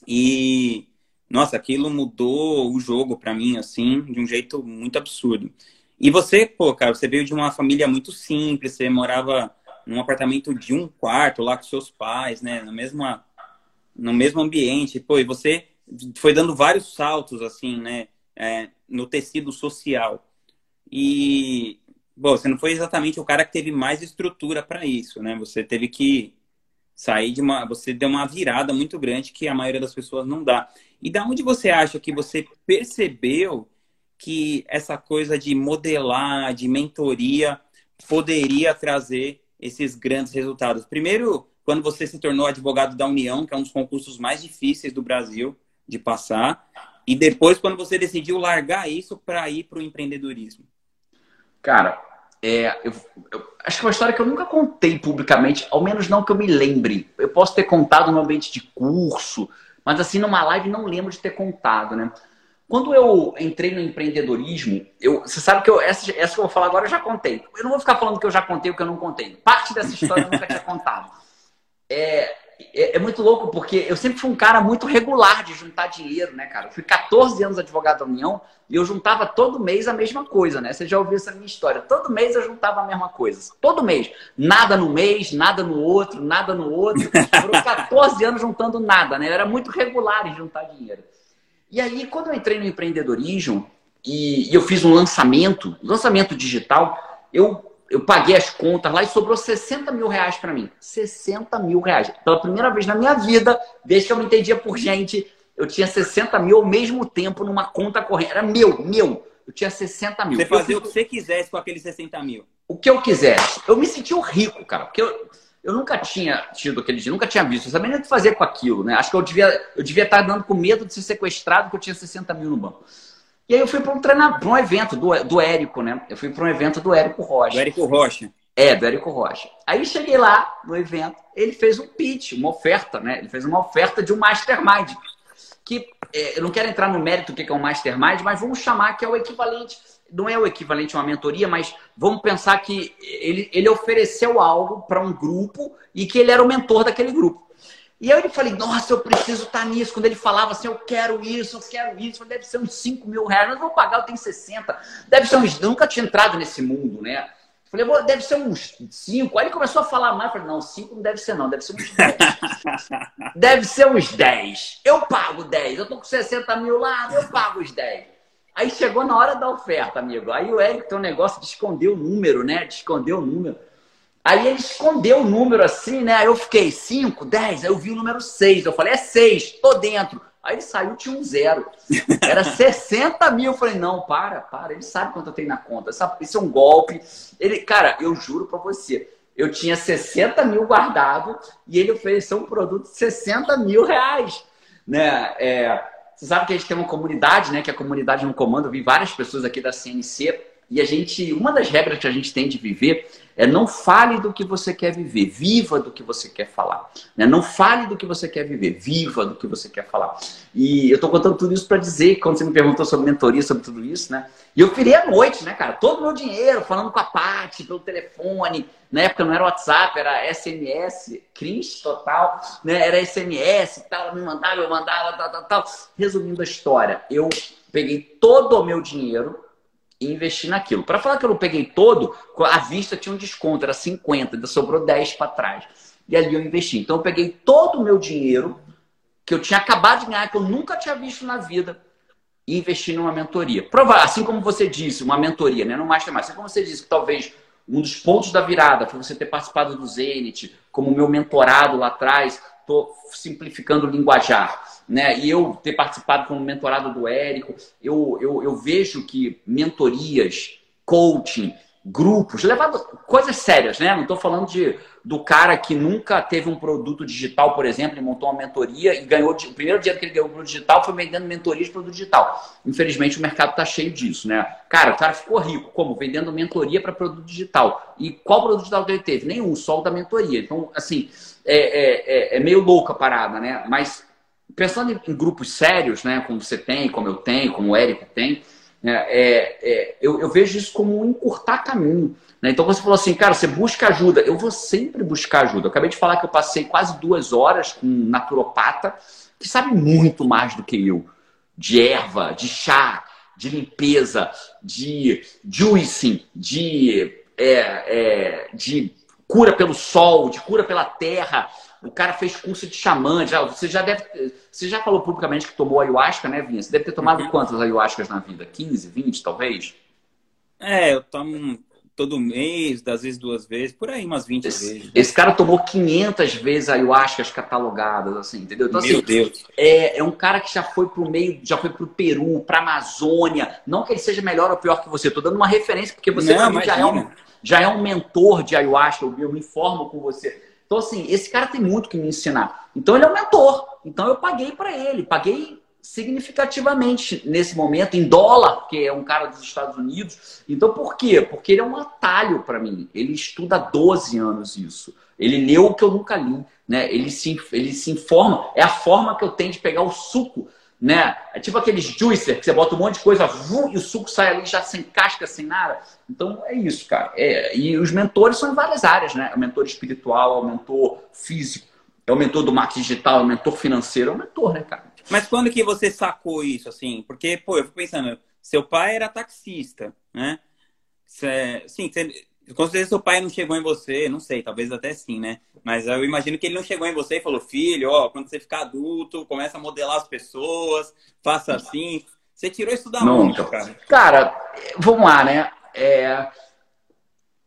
S1: E, nossa, aquilo mudou o jogo para mim, assim, de um jeito muito absurdo. E você, pô, cara, você veio de uma família muito simples, você morava num apartamento de um quarto lá com seus pais, né? Na mesma, no mesmo ambiente. Pô, e você foi dando vários saltos, assim, né? É, no tecido social. E, bom, você não foi exatamente o cara que teve mais estrutura para isso, né? Você teve que sair de uma. Você deu uma virada muito grande que a maioria das pessoas não dá. E da onde você acha que você percebeu que essa coisa de modelar, de mentoria, poderia trazer esses grandes resultados? Primeiro, quando você se tornou advogado da União, que é um dos concursos mais difíceis do Brasil de passar, e depois quando você decidiu largar isso para ir para o empreendedorismo.
S2: Cara, é, eu, eu, acho que é uma história que eu nunca contei publicamente, ao menos não que eu me lembre. Eu posso ter contado no ambiente de curso, mas assim, numa live não lembro de ter contado, né? Quando eu entrei no empreendedorismo, eu, você sabe que eu, essa, essa que eu vou falar agora eu já contei. Eu não vou ficar falando que eu já contei o que eu não contei. Parte dessa história eu nunca tinha contado. É, é, é, muito louco, porque eu sempre fui um cara muito regular de juntar dinheiro, né, cara? Eu fui 14 anos advogado da União e eu juntava todo mês a mesma coisa, né? Você já ouviu essa minha história. Todo mês eu juntava a mesma coisa. Todo mês. Nada no mês, nada no outro, nada no outro. Foram 14 anos juntando nada, né? Eu era muito regular em juntar dinheiro. E aí, quando eu entrei no empreendedorismo e, e eu fiz um lançamento, lançamento digital, eu, eu paguei as contas lá e sobrou 60 mil reais para mim. 60 mil reais. Pela primeira vez na minha vida, desde que eu me entendia por gente, eu tinha 60 mil ao mesmo tempo numa conta corrente. Era meu, meu. Eu tinha 60 mil.
S1: Você fazia o que você quisesse com aqueles 60 mil.
S2: O que eu quisesse. Eu me sentia rico, cara. Porque eu, eu nunca tinha tido aquele dia, nunca tinha visto. Eu sabia nem o que fazer com aquilo, né? Acho que eu devia, eu devia estar dando com medo de ser sequestrado, porque eu tinha 60 mil no banco. E aí eu fui para um treinamento, um evento do, do Érico, né? Eu fui para um evento do Érico Rocha.
S1: Do Érico Rocha.
S2: É, do Érico Rocha. Aí cheguei lá no evento, ele fez um pitch, uma oferta, né? Ele fez uma oferta de um mastermind. Que é, eu não quero entrar no mérito do que é um mastermind, mas vamos chamar que é o equivalente não é o equivalente a uma mentoria, mas vamos pensar que ele, ele ofereceu algo para um grupo e que ele era o mentor daquele grupo. E aí eu falei, nossa, eu preciso estar tá nisso. Quando ele falava assim, eu quero isso, eu quero isso, deve ser uns 5 mil reais, mas eu vou pagar, eu tenho 60. Deve ser uns. Eu nunca tinha entrado nesse mundo, né? Falei, deve ser uns 5. Aí ele começou a falar mais. Falei, não, 5 não deve ser, não, deve ser uns 10. deve ser uns 10. Eu pago 10. Eu tô com 60 mil lá, eu pago os 10. Aí chegou na hora da oferta, amigo. Aí o Eric tem um negócio de esconder o número, né? De esconder o número. Aí ele escondeu o número assim, né? Aí eu fiquei 5, 10, aí eu vi o número 6. Eu falei, é 6, tô dentro. Aí ele saiu, tinha um zero. Era 60 mil. Eu falei, não, para, para. Ele sabe quanto eu tenho na conta. Isso é um golpe. Ele, cara, eu juro pra você. Eu tinha 60 mil guardado e ele ofereceu um produto de 60 mil reais. Né? É, você sabe que a gente tem uma comunidade, né? Que é a comunidade no comando. Eu vi várias pessoas aqui da CNC. E a gente, uma das regras que a gente tem de viver é não fale do que você quer viver, viva do que você quer falar. Né? Não fale do que você quer viver, viva do que você quer falar. E eu estou contando tudo isso para dizer, quando você me perguntou sobre mentoria, sobre tudo isso, né? E eu virei à noite, né, cara? Todo o meu dinheiro, falando com a Paty pelo telefone. Na época não era WhatsApp, era SMS, cringe total, né? Era SMS e tal, me mandava, eu mandava, tal, tal, tal. Resumindo a história, eu peguei todo o meu dinheiro e investi naquilo. Para falar que eu não peguei todo, a vista tinha um desconto, era 50, ainda sobrou 10 para trás. E ali eu investi. Então eu peguei todo o meu dinheiro que eu tinha acabado de ganhar, que eu nunca tinha visto na vida, e investi numa mentoria. Prova, assim como você disse, uma mentoria, né? No Mastermind. Assim como você disse que talvez um dos pontos da virada foi você ter participado do Zenit, como meu mentorado lá atrás, estou simplificando o linguajar né? E eu ter participado como mentorado do Érico, eu, eu, eu vejo que mentorias, coaching, grupos, levado coisas sérias, né? Não estou falando de, do cara que nunca teve um produto digital, por exemplo, e montou uma mentoria e ganhou. O primeiro dia que ele ganhou produto digital foi vendendo mentoria de produto digital. Infelizmente, o mercado está cheio disso, né? Cara, o cara ficou rico. Como? Vendendo mentoria para produto digital. E qual produto digital que ele teve? Nenhum, só o da mentoria. Então, assim, é, é, é, é meio louca a parada, né? Mas pensando em, em, grupos sérios, né, como você tem, como eu tenho, como o Érico tem, né, é, é, eu, eu, vejo isso como um encurtar caminho. Né? Então você falou assim, cara, você busca ajuda. Eu vou sempre buscar ajuda. Eu acabei de falar que eu passei quase duas horas com um naturopata que sabe muito mais do que eu. De erva, de chá, de limpeza, de juicing, de, é, é, de cura pelo sol, de cura pela terra. O cara fez curso de xamã. Já, você já deve. Você já falou publicamente que tomou ayahuasca, né, Vinha? Você deve ter tomado uhum. quantas ayahuascas na vida? 15, 20, talvez?
S1: É, eu tomo todo mês, das vezes duas vezes, por aí umas 20
S2: esse,
S1: vezes.
S2: Esse cara tomou 500 vezes ayahuascas catalogadas, assim, entendeu?
S1: Então, Meu
S2: assim,
S1: Deus.
S2: É, é um cara que já foi pro meio, já foi pro Peru, pra Amazônia. Não que ele seja melhor ou pior que você, tô dando uma referência, porque você
S1: Não,
S2: já, é um, já é um mentor de ayahuasca, eu, eu me informo com você. Então, assim, esse cara tem muito que me ensinar. Então, ele é um mentor. Então, eu paguei para ele. Paguei significativamente nesse momento, em dólar, porque é um cara dos Estados Unidos. Então, por quê? Porque ele é um atalho para mim. Ele estuda há 12 anos isso. Ele leu o que eu nunca li. Né? Ele, se, ele se informa. É a forma que eu tenho de pegar o suco. Né? É tipo aqueles juicer, que você bota um monte de coisa vum, e o suco sai ali já sem casca, sem nada. Então, é isso, cara. É, e os mentores são em várias áreas, né? É o mentor espiritual, é o mentor físico, é o mentor do marketing digital, é o mentor financeiro, é o mentor, né, cara?
S1: Mas quando que você sacou isso, assim? Porque, pô, eu fico pensando, seu pai era taxista, né? Cê, sim, cê, com certeza seu pai não chegou em você, não sei, talvez até sim, né? Mas eu imagino que ele não chegou em você e falou, filho, ó, quando você ficar adulto, começa a modelar as pessoas, faça assim. Você tirou isso da onde, cara?
S2: Cara, vamos lá, né? É...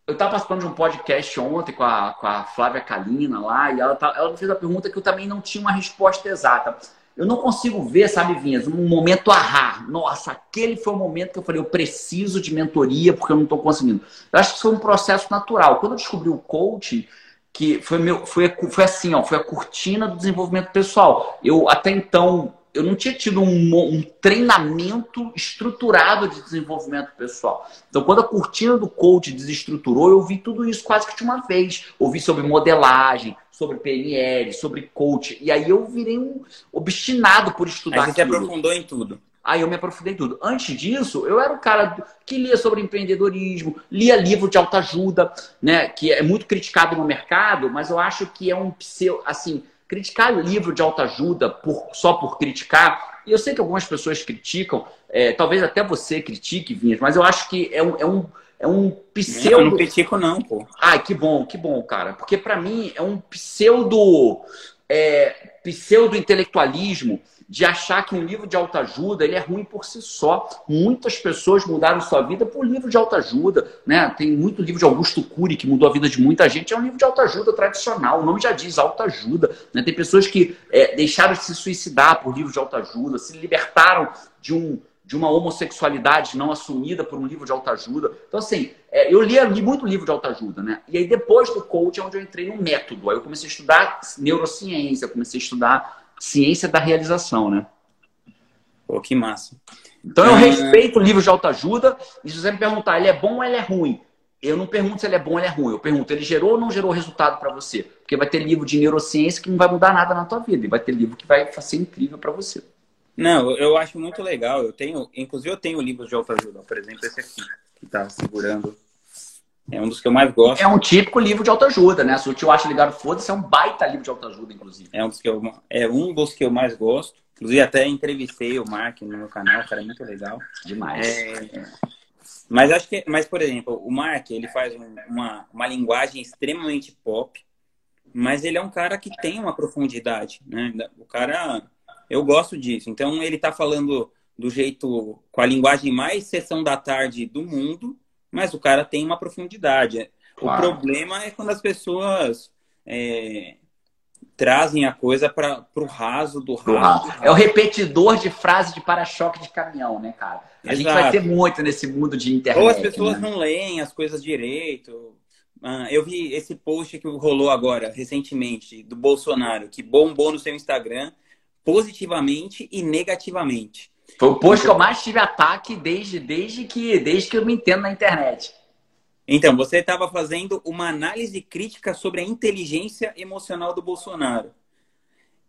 S2: Eu estava participando de um podcast ontem com a, com a Flávia Kalina lá, e ela, tá, ela me fez a pergunta que eu também não tinha uma resposta exata. Eu não consigo ver, sabe, Vinhas, um momento ahá. Nossa, aquele foi o momento que eu falei, eu preciso de mentoria porque eu não estou conseguindo. Eu acho que foi um processo natural. Quando eu descobri o coaching, que foi meu, foi, foi assim, ó, foi a cortina do desenvolvimento pessoal. Eu até então eu não tinha tido um, um, treinamento estruturado de desenvolvimento pessoal. Então, quando a cortina do coach desestruturou, eu vi tudo isso quase que de uma vez. Ouvi sobre modelagem, sobre PNL, sobre coach. E aí eu virei um obstinado por estudar.
S1: Aí você aquilo. aprofundou em tudo.
S2: Aí eu me aprofundei em tudo. Antes disso, eu era o cara que lia sobre empreendedorismo, lia livro de autoajuda, né? Que é muito criticado no mercado, mas eu acho que é um pseu, assim, criticar livro de autoajuda por, só por criticar, e eu sei que algumas pessoas criticam, é, talvez até você critique, Vinhas, mas eu acho que é um, é um, é um pseudo. Eu
S1: não critico, não, pô.
S2: Ai, que bom, que bom, cara. Porque para mim é um pseudo. É, pseudo-intelectualismo de achar que um livro de autoajuda ele é ruim por si só. Muitas pessoas mudaram sua vida por livro de autoajuda. Né? Tem muito livro de Augusto Cury que mudou a vida de muita gente. É um livro de autoajuda tradicional. O nome já diz autoajuda. Né? Tem pessoas que é, deixaram de se suicidar por livro de autoajuda, se libertaram de um de uma homossexualidade não assumida por um livro de autoajuda. Então, assim, é, eu li, li, muito livro de autoajuda, né? E aí, depois do coach, é onde eu entrei no método. Aí eu comecei a estudar neurociência, comecei a estudar ciência da realização, né?
S1: Pô, que massa.
S2: Então eu é... respeito o livro de autoajuda e se você me perguntar, ele é bom ou ele é ruim? Eu não pergunto se ele é bom ou ele é ruim. Eu pergunto, ele gerou ou não gerou resultado para você? Porque vai ter livro de neurociência que não vai mudar nada na tua vida. E vai ter livro que vai ser incrível para você.
S1: Não, eu acho muito legal. Eu tenho, inclusive eu tenho livros de autoajuda, por exemplo, esse aqui, que tá segurando é um dos que eu mais gosto.
S2: É um típico livro de autoajuda, né? Se o tio acha ligado, foda-se, é um baita livro de autoajuda, inclusive.
S1: É um, dos que eu, é um dos que eu mais gosto. Inclusive, até entrevistei o Mark no meu canal, cara, é muito legal.
S2: Demais.
S1: É, mas acho que, mas, por exemplo, o Mark, ele faz uma, uma linguagem extremamente pop, mas ele é um cara que tem uma profundidade, né? O cara, eu gosto disso. Então, ele tá falando do jeito, com a linguagem mais sessão da tarde do mundo, mas o cara tem uma profundidade. Claro. O problema é quando as pessoas é, trazem a coisa para o raso do raso.
S2: É o repetidor de frase de para-choque de caminhão, né, cara? A Exato. gente vai ter muito nesse mundo de internet.
S1: Ou as pessoas
S2: né?
S1: não leem as coisas direito. Ah, eu vi esse post que rolou agora, recentemente, do Bolsonaro, que bombou no seu Instagram positivamente e negativamente.
S2: Foi o post que eu mais tive ataque desde, desde, que, desde que eu me entendo na internet.
S1: Então, você estava fazendo uma análise crítica sobre a inteligência emocional do Bolsonaro.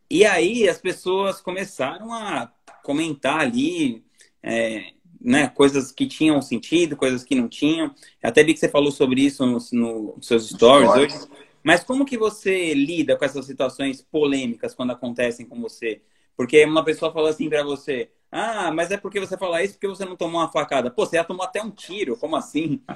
S1: E aí as pessoas começaram a comentar ali é, né, coisas que tinham sentido, coisas que não tinham. Até vi que você falou sobre isso nos no, seus stories hoje. Mas como que você lida com essas situações polêmicas quando acontecem com você? Porque uma pessoa falou assim para você, Ah, mas é porque você fala isso porque você não tomou uma facada. Pô, você já tomou até um tiro, como assim?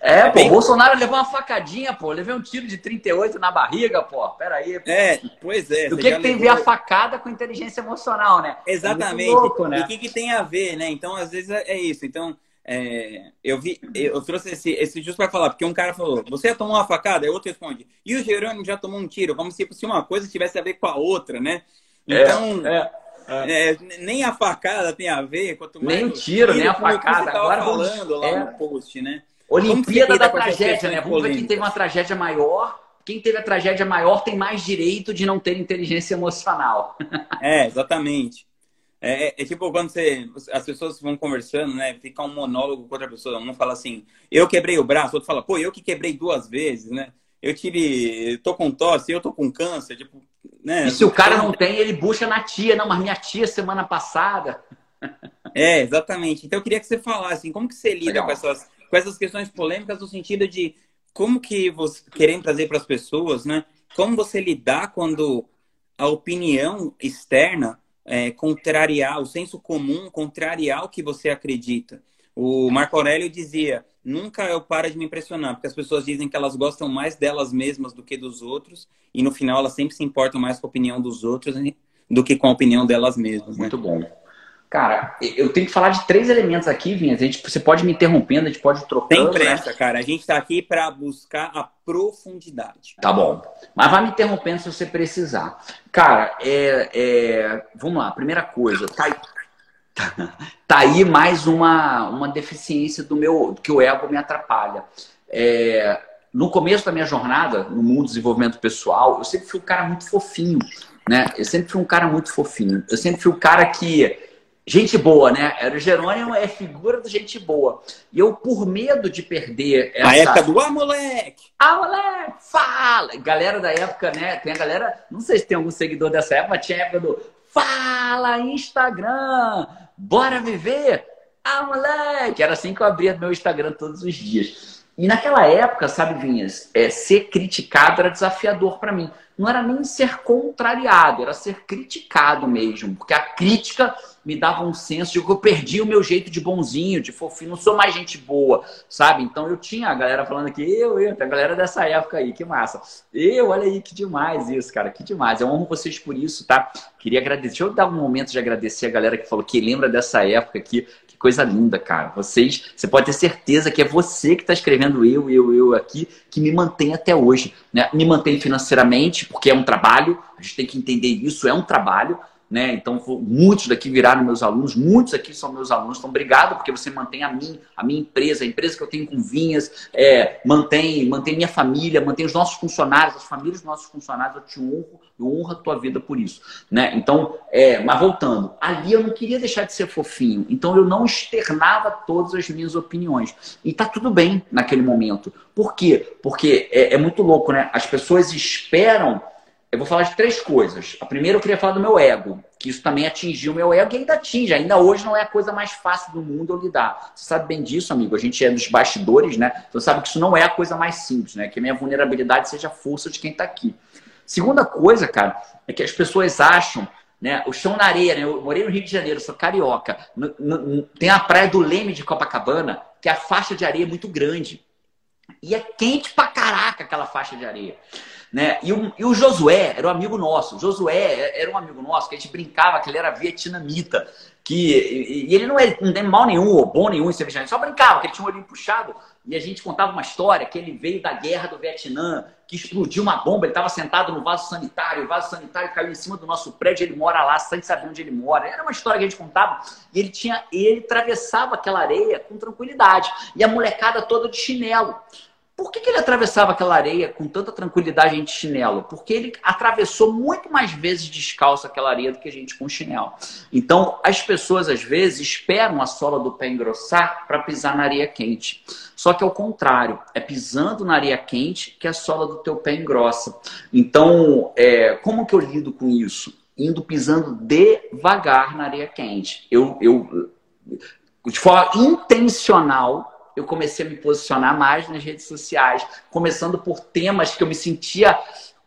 S2: É, pô, Bem... Bolsonaro levou uma facadinha, pô. Levei um tiro de 38 na barriga, pô. Pera aí. Pô.
S1: É, pois é.
S2: O que, que tem a ver a facada com inteligência emocional, né?
S1: É Exatamente. É louco, né? E o que, que tem a ver, né? Então, às vezes é, é isso. Então, é, eu vi, eu trouxe esse, esse justo para falar, porque um cara falou, você já tomou uma facada? Aí outro responde, e o Jerônimo já tomou um tiro, como se uma coisa tivesse a ver com a outra, né?
S2: É, então, é,
S1: é. É, nem a facada tem a ver, quanto
S2: mais. Nem o tiro, nem a facada.
S1: Agora falando lá no post, né?
S2: Olimpíada da tragédia, né? Vamos ver quem teve uma tragédia maior. Quem teve a tragédia maior tem mais direito de não ter inteligência emocional.
S1: É, exatamente. É, é, é, tipo quando você, as pessoas vão conversando, né? Fica um monólogo com outra pessoa. Um fala assim, eu quebrei o braço, outro fala, pô, eu que quebrei duas vezes, né? Eu tive, tô com tosse, eu tô com câncer, tipo,
S2: né? E se o cara não tem, ele busca na tia, não, mas minha tia semana passada.
S1: É, exatamente. Então eu queria que você falasse, assim, como que você lida com essas, com essas questões polêmicas no sentido de como que você querendo trazer para as pessoas, né? Como você lidar quando a opinião externa é, contrariar o senso comum, contrariar o que você acredita. O Marco Aurélio dizia: nunca eu paro de me impressionar, porque as pessoas dizem que elas gostam mais delas mesmas do que dos outros, e no final elas sempre se importam mais com a opinião dos outros do que com a opinião delas mesmas.
S2: Né? Muito bom. Cara, eu tenho que falar de três elementos aqui, Vinhas. A gente, você pode me interrompendo, a gente pode trocar.
S1: Tem pressa, né? cara. A gente está aqui para buscar a profundidade.
S2: Tá bom. Mas vai me interrompendo se você precisar. Cara, é, é... vamos lá. Primeira coisa, tá aí, tá aí mais uma, uma deficiência do meu, que o ego me atrapalha. É, no começo da minha jornada no mundo do desenvolvimento pessoal, eu sempre fui um cara muito fofinho, né? Eu sempre fui um cara muito fofinho. Eu sempre fui um cara que gente boa, né? Era o Jerônimo, é figura do gente boa. E eu, por medo de perder
S1: essa... A época do Ah, moleque!
S2: Ah, moleque! Fala! Galera da época, né? Tem a galera... Não sei se tem algum seguidor dessa época, mas tinha a época do Fala, Instagram! Bora viver! Ah, moleque! Era assim que eu abria meu Instagram todos os dias. E naquela época, sabe, Vinhas, é, ser criticado era desafiador para mim. Não era nem ser contrariado, era ser criticado mesmo. Porque a crítica me dava um senso de que eu perdi o meu jeito de bonzinho, de fofinho, não sou mais gente boa, sabe? Então eu tinha a galera falando aqui, eu, eu, a galera dessa época aí, que massa. Eu, olha aí, que demais isso, cara, que demais. Eu amo vocês por isso, tá? Queria agradecer, deixa eu dar um momento de agradecer a galera que falou que lembra dessa época aqui, coisa linda, cara. Vocês, você pode ter certeza que é você que está escrevendo eu, eu, eu aqui, que me mantém até hoje, né? Me mantém financeiramente, porque é um trabalho, a gente tem que entender isso, é um trabalho, né? Então, muitos daqui viraram meus alunos, muitos aqui são meus alunos. Então, obrigado porque você mantém a mim, a minha empresa, a empresa que eu tenho com vinhas, é, mantém, mantém minha família, mantém os nossos funcionários, as famílias dos nossos funcionários. Eu te honro, eu honro a tua vida por isso, né? Então, é, mas voltando, ali eu não queria deixar de ser fofinho. Então, eu não externava todas as minhas opiniões. E tá tudo bem naquele momento. Por quê? Porque é, é muito louco, né? As pessoas esperam eu vou falar de três coisas. A primeira eu queria falar do meu ego, que isso também atingiu o meu ego e ainda atinge. Ainda hoje não é a coisa mais fácil do mundo eu lidar. Você sabe bem disso, amigo. A gente é dos bastidores, né? Você sabe que isso não é a coisa mais simples, né? Que a minha vulnerabilidade seja a força de quem está aqui. Segunda coisa, cara, é que as pessoas acham né? O chão na areia, né? Eu morei no Rio de Janeiro, sou carioca. No, no, tem a praia do Leme de Copacabana, que a faixa de areia é muito grande. E é quente pra caraca aquela faixa de areia. Né? E, o, e o Josué era um amigo nosso. O Josué era um amigo nosso que a gente brincava que ele era vietnamita. Que, e, e ele não, é, não tem mal nenhum ou bom nenhum em ser vietnamita, só brincava, que ele tinha um olhinho puxado. E a gente contava uma história que ele veio da guerra do Vietnã, que explodiu uma bomba, ele estava sentado no vaso sanitário, o vaso sanitário caiu em cima do nosso prédio, ele mora lá sem saber onde ele mora. Era uma história que a gente contava. E ele tinha, ele atravessava aquela areia com tranquilidade. E a molecada toda de chinelo. Por que, que, ele atravessava aquela areia com tanta tranquilidade de chinelo? Porque ele atravessou muito mais vezes descalço aquela areia do que a gente com chinelo. Então, as pessoas às vezes esperam a sola do pé engrossar para pisar na areia quente. Só que é o contrário, é pisando na areia quente que a sola do teu pé engrossa. Então, é, como que eu lido com isso? Indo pisando devagar na areia quente. Eu, eu de forma intencional, eu comecei a me posicionar mais nas redes sociais, começando por temas que eu me sentia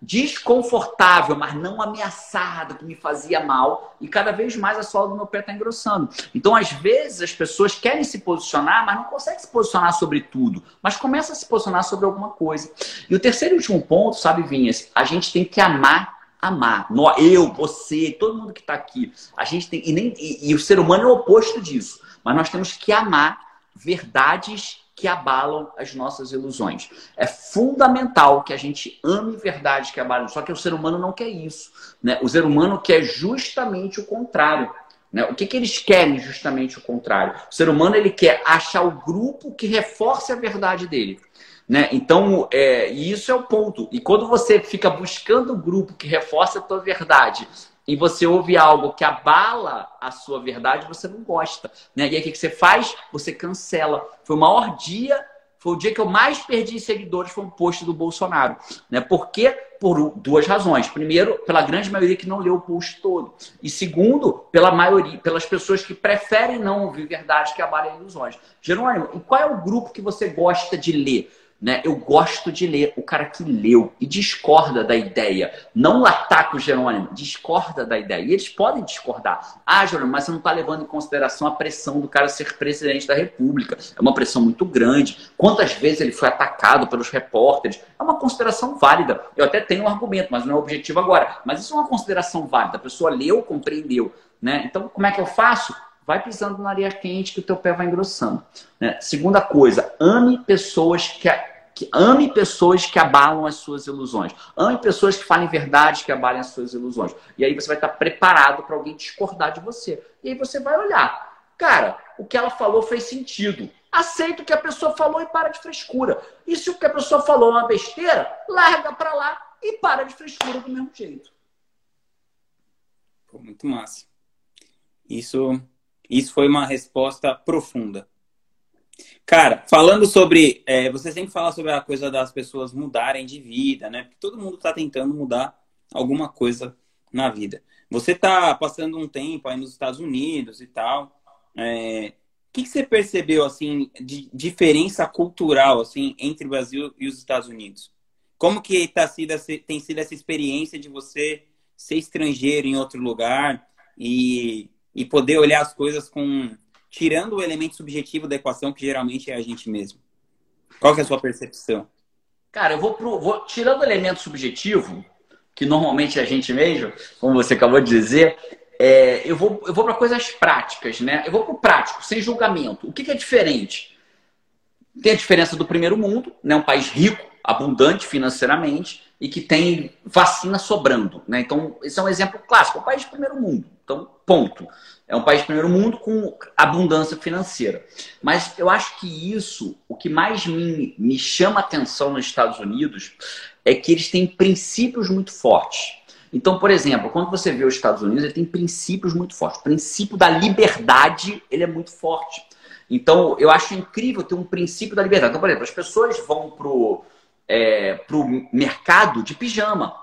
S2: desconfortável, mas não ameaçado, que me fazia mal, e cada vez mais a sola do meu pé está engrossando. Então, às vezes, as pessoas querem se posicionar, mas não conseguem se posicionar sobre tudo, mas começa a se posicionar sobre alguma coisa. E o terceiro e último ponto, sabe, Vinhas, a gente tem que amar amar. Eu, você, todo mundo que está aqui. A gente tem. E, nem, e, e o ser humano é o oposto disso. Mas nós temos que amar verdades que abalam as nossas ilusões. É fundamental que a gente ame verdades que abalam, só que o ser humano não quer isso. Né? O ser humano quer justamente o contrário. Né? O que, que eles querem justamente o contrário? O ser humano ele quer achar o grupo que reforce a verdade dele. Né? Então, é, isso é o ponto. E quando você fica buscando o grupo que reforça a tua verdade e você ouve algo que abala a sua verdade, você não gosta. Né? E aí o que você faz? Você cancela. Foi o maior dia, foi o dia que eu mais perdi seguidores, foi um post do Bolsonaro. Né? Por quê? Por duas razões. Primeiro, pela grande maioria que não leu o post todo. E segundo, pela maioria, pelas pessoas que preferem não ouvir verdade que abalem ilusões. Jerônimo, e qual é o grupo que você gosta de ler? Né? Eu gosto de ler o cara que leu e discorda da ideia. Não ataca o Jerônimo, discorda da ideia. E eles podem discordar. Ah, Jerônimo, mas você não está levando em consideração a pressão do cara ser presidente da República. É uma pressão muito grande. Quantas vezes ele foi atacado pelos repórteres? É uma consideração válida. Eu até tenho um argumento, mas não é objetivo agora. Mas isso é uma consideração válida. A pessoa leu, compreendeu. Né? Então, como é que eu faço? Vai pisando na areia quente que o teu pé vai engrossando. Né? Segunda coisa, ame pessoas que, que, ame pessoas que abalam as suas ilusões. Ame pessoas que falem verdade que abalem as suas ilusões. E aí você vai estar preparado para alguém discordar de você. E aí você vai olhar. Cara, o que ela falou fez sentido. Aceita o que a pessoa falou e para de frescura. E se o que a pessoa falou é uma besteira, larga para lá e para de frescura do mesmo jeito.
S1: Pô, muito massa. Isso isso foi uma resposta profunda. Cara, falando sobre. É, você sempre fala sobre a coisa das pessoas mudarem de vida, né? Porque todo mundo está tentando mudar alguma coisa na vida. Você está passando um tempo aí nos Estados Unidos e tal. É, o que, que você percebeu, assim, de diferença cultural, assim, entre o Brasil e os Estados Unidos? Como que tá sido, tem sido essa experiência de você ser estrangeiro em outro lugar e e poder olhar as coisas com tirando o elemento subjetivo da equação que geralmente é a gente mesmo. Qual é a sua percepção?
S2: Cara, eu vou, pro, vou tirando o elemento subjetivo, que normalmente é a gente mesmo, como você acabou de dizer, é, eu vou, eu vou para coisas práticas, né? Eu vou para o prático, sem julgamento. O que, que é diferente? Tem a diferença do primeiro mundo, né? Um país rico, abundante financeiramente e que tem vacina sobrando, né? Então, esse é um exemplo clássico. Um país do primeiro mundo. Então, ponto. É um país primeiro mundo com abundância financeira. Mas eu acho que isso, o que mais me, me chama atenção nos Estados Unidos, é que eles têm princípios muito fortes. Então, por exemplo, quando você vê os Estados Unidos, ele tem princípios muito fortes. O princípio da liberdade, ele é muito forte. Então, eu acho incrível ter um princípio da liberdade. Então, por exemplo, as pessoas vão pro, é, pro mercado de pijama.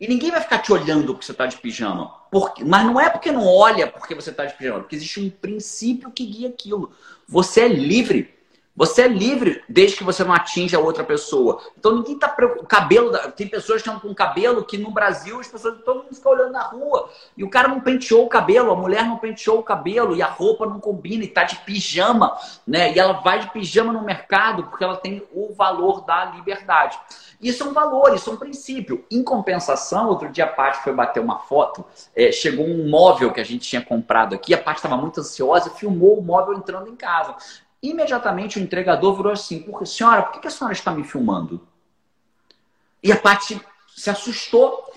S2: E ninguém vai ficar te olhando porque você está de pijama. Porque, mas não é porque não olha porque você está de pijama, porque existe um princípio que guia aquilo. Você é livre você é livre desde que você não atinja outra pessoa. Então ninguém está preocupado. Cabelo, tem pessoas que estão com cabelo que no Brasil as pessoas todo mundo fica olhando na rua e o cara não penteou o cabelo, a mulher não penteou o cabelo e a roupa não combina e está de pijama, né? E ela vai de pijama no mercado porque ela tem o valor da liberdade. Isso é um valor, isso é um princípio. Em compensação, outro dia a Paty foi bater uma foto, é, chegou um móvel que a gente tinha comprado aqui, a Paty estava muito ansiosa, filmou o móvel entrando em casa. Imediatamente o entregador virou assim: Senhora, por que a senhora está me filmando? E a Paty se assustou.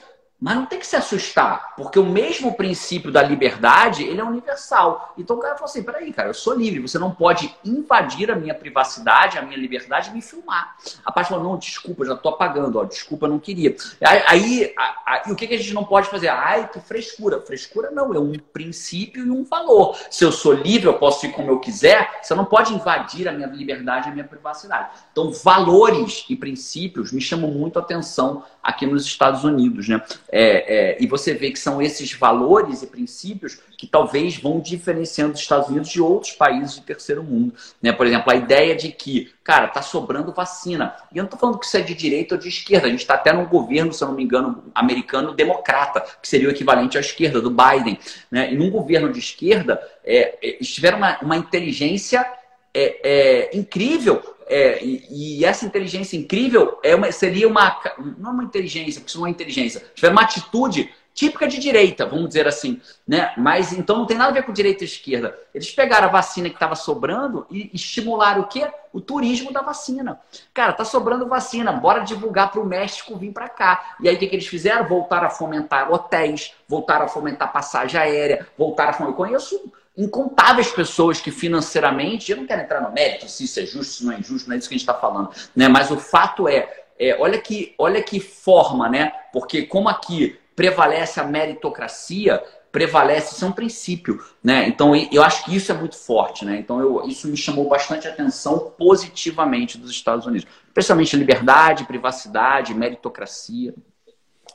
S2: Mas não tem que se assustar, porque o mesmo princípio da liberdade, ele é universal. Então o cara falou assim, peraí, cara, eu sou livre, você não pode invadir a minha privacidade, a minha liberdade e me filmar. A parte falou, não, desculpa, já tô apagando, ó, desculpa, não queria. Aí, aí, o que, que a gente não pode fazer? Ai, que frescura. Frescura não, é um princípio e um valor. Se eu sou livre, eu posso ir como eu quiser, você não pode invadir a minha liberdade a minha privacidade. Então, valores e princípios me chamam muito a atenção aqui nos Estados Unidos, né? É, é, e você vê que são esses valores e princípios que talvez vão diferenciando os Estados Unidos de outros países de terceiro mundo. Né? Por exemplo, a ideia de que, cara, tá sobrando vacina. E eu não estou falando que isso é de direita ou de esquerda. A gente está até num governo, se eu não me engano, americano democrata, que seria o equivalente à esquerda, do Biden. Né? E num governo de esquerda, é, é eles tiveram uma, uma inteligência é, é, incrível é, e, e, essa inteligência incrível é uma, seria uma. Não é uma inteligência, porque isso não é inteligência. Tiver uma atitude típica de direita, vamos dizer assim. Né? Mas então não tem nada a ver com direita e esquerda. Eles pegaram a vacina que estava sobrando e estimularam o quê? O turismo da vacina. Cara, tá sobrando vacina, bora divulgar para o México vir para cá. E aí o que, que eles fizeram? Voltaram a fomentar hotéis, voltaram a fomentar passagem aérea, voltaram a fomentar. Eu conheço incontáveis pessoas que financeiramente, eu não quero entrar no mérito se isso é justo, se não é justo, não é isso que a gente está falando, né? Mas o fato é, é, olha que, olha que forma, né? Porque como aqui prevalece a meritocracia, prevalece, isso é um princípio, né? Então eu acho que isso é muito forte, né? Então eu, isso me chamou bastante atenção positivamente dos Estados Unidos, especialmente liberdade, privacidade, meritocracia.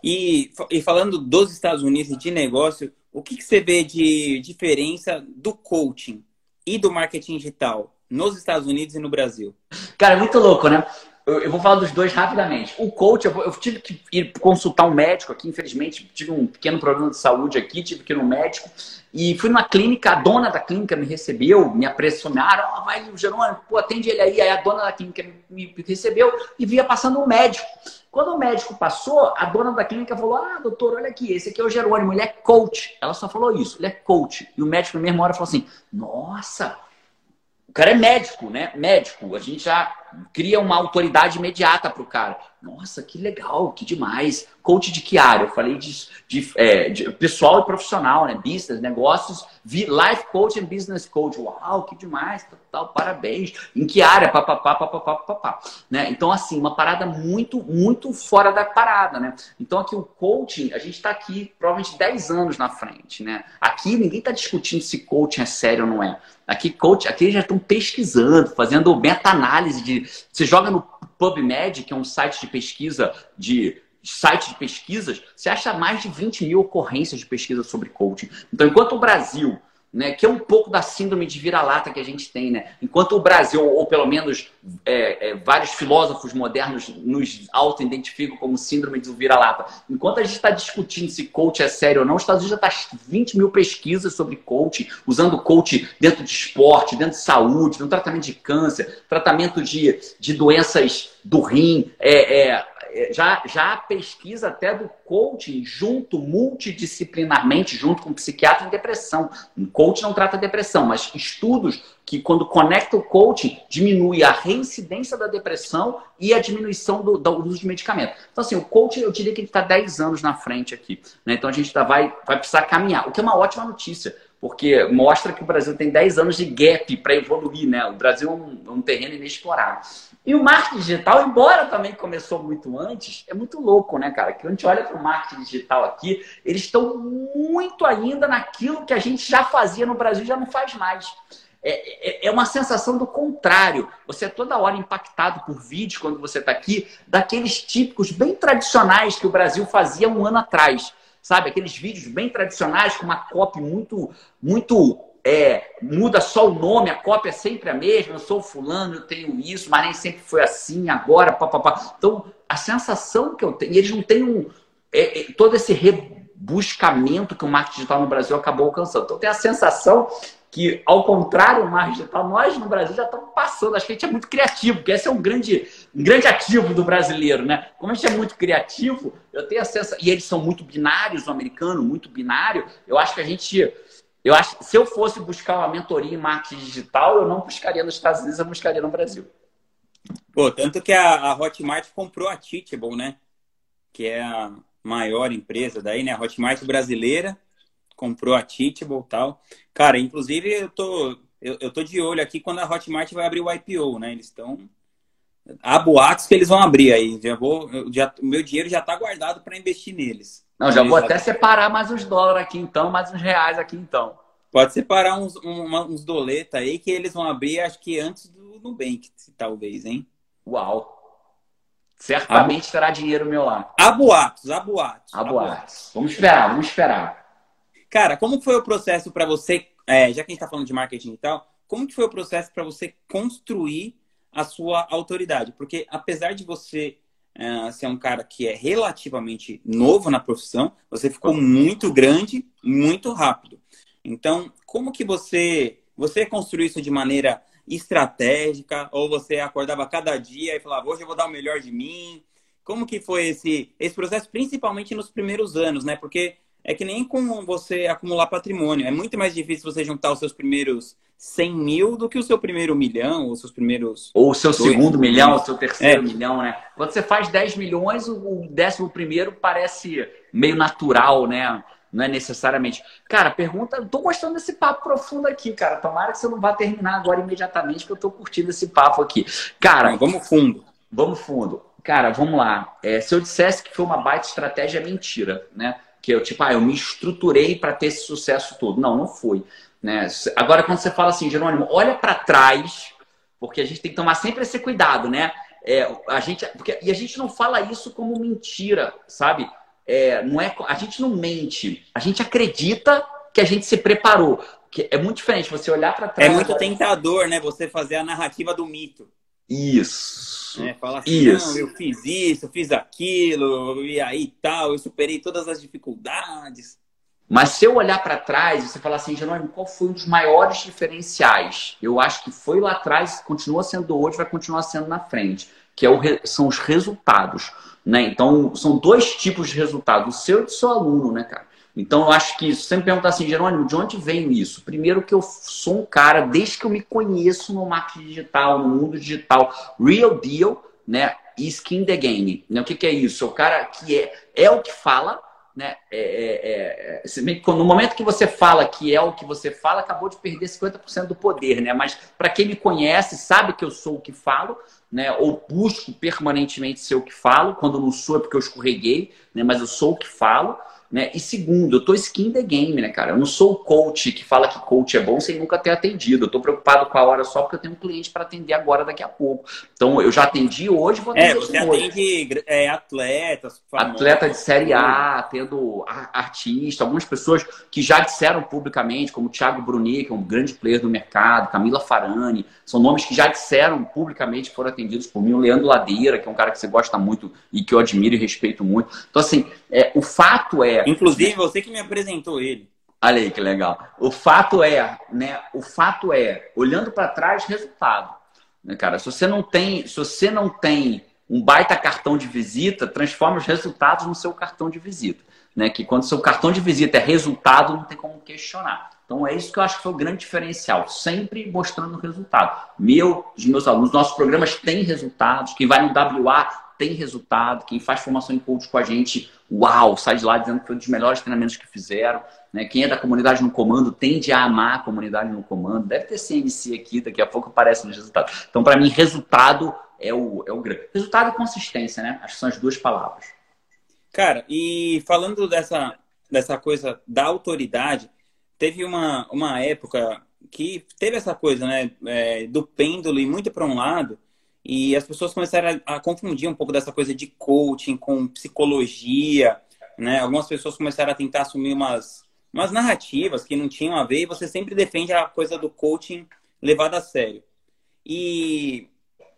S1: E, e falando dos Estados Unidos e de negócio, o que, que você vê de diferença do coaching e do marketing digital nos Estados Unidos e no Brasil?
S2: Cara, é muito louco, né? Eu, eu vou falar dos dois rapidamente. O coach, eu, eu, tive que ir consultar um médico aqui, infelizmente, tive um pequeno problema de saúde aqui, tive que ir no médico. E fui numa clínica, a dona da clínica me recebeu, me apressionaram, oh, vai o Jerônimo, pô, atende ele aí. Aí a dona da clínica me, me recebeu e via passando um médico. Quando o médico passou, a dona da clínica falou: Ah, doutor, olha aqui, esse aqui é o Jerônimo, ele é coach. Ela só falou isso, ele é coach. E o médico, na mesma hora, falou assim: Nossa, o cara é médico, né? Médico. A gente já cria uma autoridade imediata para o cara. Nossa, que legal, que demais. Coach de que área? Eu falei de, de, é, de pessoal e profissional, né? Business, negócios, life coach and business coach. Uau, que demais, tal, parabéns. Em que área? Papapá, papapá, papapá. Né? Então, assim, uma parada muito, muito fora da parada, né? Então, aqui o coaching, a gente está aqui provavelmente 10 anos na frente, né? Aqui ninguém está discutindo se coaching é sério ou não é. Aqui, coach, aqui já estão pesquisando, fazendo meta-análise de você joga no PubMed, que é um site de pesquisa de site de pesquisas, você acha mais de 20 mil ocorrências de pesquisa sobre coaching. Então, enquanto o Brasil né, que é um pouco da síndrome de vira-lata que a gente tem, né? Enquanto o Brasil, ou pelo menos é, é, vários filósofos modernos nos auto-identificam como síndrome de vira-lata, enquanto a gente está discutindo se coach é sério ou não, os Estados Unidos já está 20 mil pesquisas sobre coaching, usando coach dentro de esporte, dentro de saúde, no tratamento de câncer, tratamento de, de doenças do rim, é é, já, já há pesquisa até do coaching junto, multidisciplinarmente, junto com psiquiatra em depressão. O coaching não trata depressão, mas estudos que, quando conecta o coaching, diminui a reincidência da depressão e a diminuição do, do uso de medicamento. Então, assim, o coaching, eu diria que ele está 10 anos na frente aqui. Né? Então, a gente tá, vai, vai precisar caminhar, o que é uma ótima notícia porque mostra que o Brasil tem 10 anos de gap para evoluir, né? O Brasil é um, é um, terreno inexplorado. E o marketing digital, embora também começou muito antes, é muito louco, né, cara? Que a gente olha para o marketing digital aqui, eles estão muito ainda naquilo que a gente já fazia no Brasil já não faz mais. É, é, é, uma sensação do contrário. Você é toda hora impactado por vídeos quando você está aqui, daqueles típicos bem tradicionais que o Brasil fazia um ano atrás. Sabe? Aqueles vídeos bem tradicionais com uma copy muito, muito é, muda só o nome, a cópia é sempre a mesma, eu sou fulano, eu tenho isso, mas nem sempre foi assim, agora, papapá. Então, a sensação que eu tenho, e eles não têm um, é, é, todo esse rebuscamento que o marketing digital no Brasil acabou alcançando. Então, tem a sensação que, ao contrário do marketing digital, nós no Brasil já estamos passando. Acho que a gente é muito criativo, porque esse é um grande, um grande ativo do brasileiro, né? Como a gente é muito criativo, eu tenho a sensação, e eles são muito binários, o americano, muito binário, eu acho que a gente eu acho se eu fosse buscar uma mentoria em marketing digital, eu não buscaria nos Estados Unidos, eu buscaria no Brasil.
S1: Pô, tanto que a, a Hotmart comprou a Teachable, né? Que é a maior empresa daí, né? A Hotmart brasileira comprou a Teachable e tal. Cara, inclusive eu tô, eu, eu tô de olho aqui quando a Hotmart vai abrir o IPO, né? Eles estão há boatos que eles vão abrir aí. Já vou, já, meu dinheiro já está guardado para investir neles.
S2: Não, já vou até separar mais uns dólares aqui então, mais uns reais aqui então.
S1: Pode separar uns, uma, uns doleta aí que eles vão abrir, acho que antes do Nubank, talvez, hein?
S2: Uau! Certamente terá dinheiro meu lá.
S1: Há boatos, há boatos.
S2: Há boatos. Vamos esperar, vamos esperar.
S1: Cara, como foi o processo para você, é, já que a gente está falando de marketing e tal, como que foi o processo para você construir a sua autoridade? Porque apesar de você uh, ser um cara que é relativamente novo na profissão, você ficou muito grande, muito rápido. Então, como que você você construiu isso de maneira estratégica ou você acordava cada dia e falava hoje eu vou dar o melhor de mim? Como que foi esse esse processo, principalmente nos primeiros anos, né? Porque é que nem com você acumular patrimônio. É muito mais difícil você juntar os seus primeiros 100 mil do que o seu primeiro milhão, ou os seus primeiros.
S2: Ou o seu segundo milhão, ou o seu terceiro é. milhão, né? Quando você faz 10 milhões, o décimo primeiro parece meio natural, né? Não é necessariamente. Cara, pergunta. Tô gostando desse papo profundo aqui, cara. Tomara que você não vá terminar agora imediatamente, que eu tô curtindo esse papo aqui. Cara.
S1: Não, vamos fundo.
S2: Vamos fundo. Cara, vamos lá. É, se eu dissesse que foi uma baita estratégia, é mentira, né? Que eu, tipo, ah, eu me estruturei para ter esse sucesso todo. Não, não foi. Né? Agora, quando você fala assim, Jerônimo, olha para trás, porque a gente tem que tomar sempre esse cuidado, né? É, a gente, porque, e a gente não fala isso como mentira, sabe? É, não é, a gente não mente, a gente acredita que a gente se preparou. Que é muito diferente você olhar para trás.
S1: É muito tentador, né? Você fazer a narrativa do mito.
S2: Isso.
S1: É, falar assim, isso. não, eu fiz isso, eu fiz aquilo, e aí tal, eu superei todas as dificuldades.
S2: Mas se eu olhar para trás e você falar assim, Jerônimo, qual foi um dos maiores diferenciais? Eu acho que foi lá atrás, continua sendo hoje, vai continuar sendo na frente, que é o, são os resultados. Né? Então, são dois tipos de resultados, o seu e do seu aluno, né, cara? Então, eu acho que se você me perguntar assim, Jerônimo, de onde vem isso? Primeiro que eu sou um cara, desde que eu me conheço no marketing digital, no mundo digital, real deal, né? E skin the game. Né? O que, que é isso? É o cara que é, é o que fala, né? É, é, é, no momento que você fala que é o que você fala, acabou de perder 50% do poder, né? Mas para quem me conhece, sabe que eu sou o que falo, né? Ou busco permanentemente ser o que falo. Quando não sou é porque eu escorreguei, né? Mas eu sou o que falo. Né? E segundo, eu tô skin the game, né, cara? Eu não sou o coach que fala que coach é bom sem nunca ter atendido. Eu tô preocupado com a hora só porque eu tenho um cliente para atender agora daqui a pouco. Então, eu já atendi hoje, vou
S1: atender É, você atende é, atletas,
S2: famosos, atleta de série A, tendo artista, algumas pessoas que já disseram publicamente, como o Thiago Bruni, que é um grande player do mercado, Camila Farani, são nomes que já disseram publicamente foram atendidos por mim, o Leandro Ladeira, que é um cara que você gosta muito e que eu admiro e respeito muito. Então, assim, é, o fato é
S1: Inclusive, você que me apresentou ele.
S2: Olha aí que legal. O fato é, né? O fato é, olhando para trás, resultado. Né, cara, se você não tem, se você não tem um baita cartão de visita, transforma os resultados no seu cartão de visita. Né? Que quando seu cartão de visita é resultado, não tem como questionar. Então é isso que eu acho que foi o grande diferencial, sempre mostrando o resultado. Meu, os meus alunos, nossos programas têm resultados. Quem vai no WA tem resultado. Quem faz formação em coach com a gente, uau, sai de lá dizendo que foi um dos melhores treinamentos que fizeram. Né? Quem é da comunidade no comando tende a amar a comunidade no comando. Deve ter CNC aqui, daqui a pouco aparece nos resultados. Então, para mim, resultado é o, é o grande. Resultado e consistência, né? Acho que são as duas palavras.
S1: Cara, e falando dessa, dessa coisa da autoridade, teve uma, uma época que teve essa coisa, né, é, do pêndulo e muito para um lado, e as pessoas começaram a, a, confundir um pouco dessa coisa de coaching com psicologia, né? Algumas pessoas começaram a tentar assumir umas, umas narrativas que não tinham a ver e você sempre defende a coisa do coaching levado a sério. E,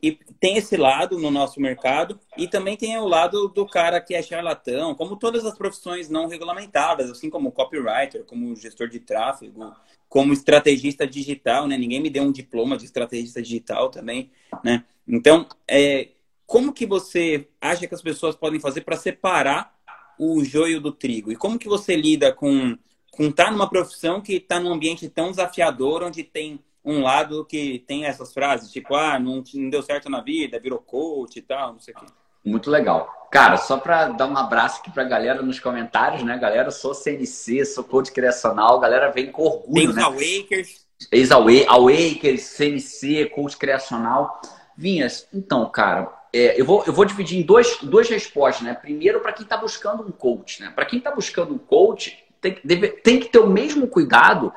S1: e tem esse lado no nosso mercado e também tem o lado do cara que é charlatão, como todas as profissões não regulamentadas, assim como copywriter, como gestor de tráfego, como estrategista digital, né? Ninguém me deu um diploma de estrategista digital também, né? Então, é, como que você acha que as pessoas podem fazer para separar o joio do trigo? E como que você lida com com estar tá numa profissão que está num ambiente tão desafiador, onde tem um lado que tem essas frases, tipo, ah, não, não deu certo na vida, virou coach e tal, não sei o quê.
S2: Muito legal. Cara, só para dar um abraço aqui para a galera nos comentários, né? Galera, sou CNC, sou coach criacional, galera vem com orgulho. Né?
S1: Awakers.
S2: Ex-Awakers, CNC, coach criacional. Vinhas, então, cara, é, eu, vou, eu vou dividir em dois, duas respostas, né? Primeiro, para quem está buscando um coach, né? Para quem está buscando um coach, tem, deve, tem que ter o mesmo cuidado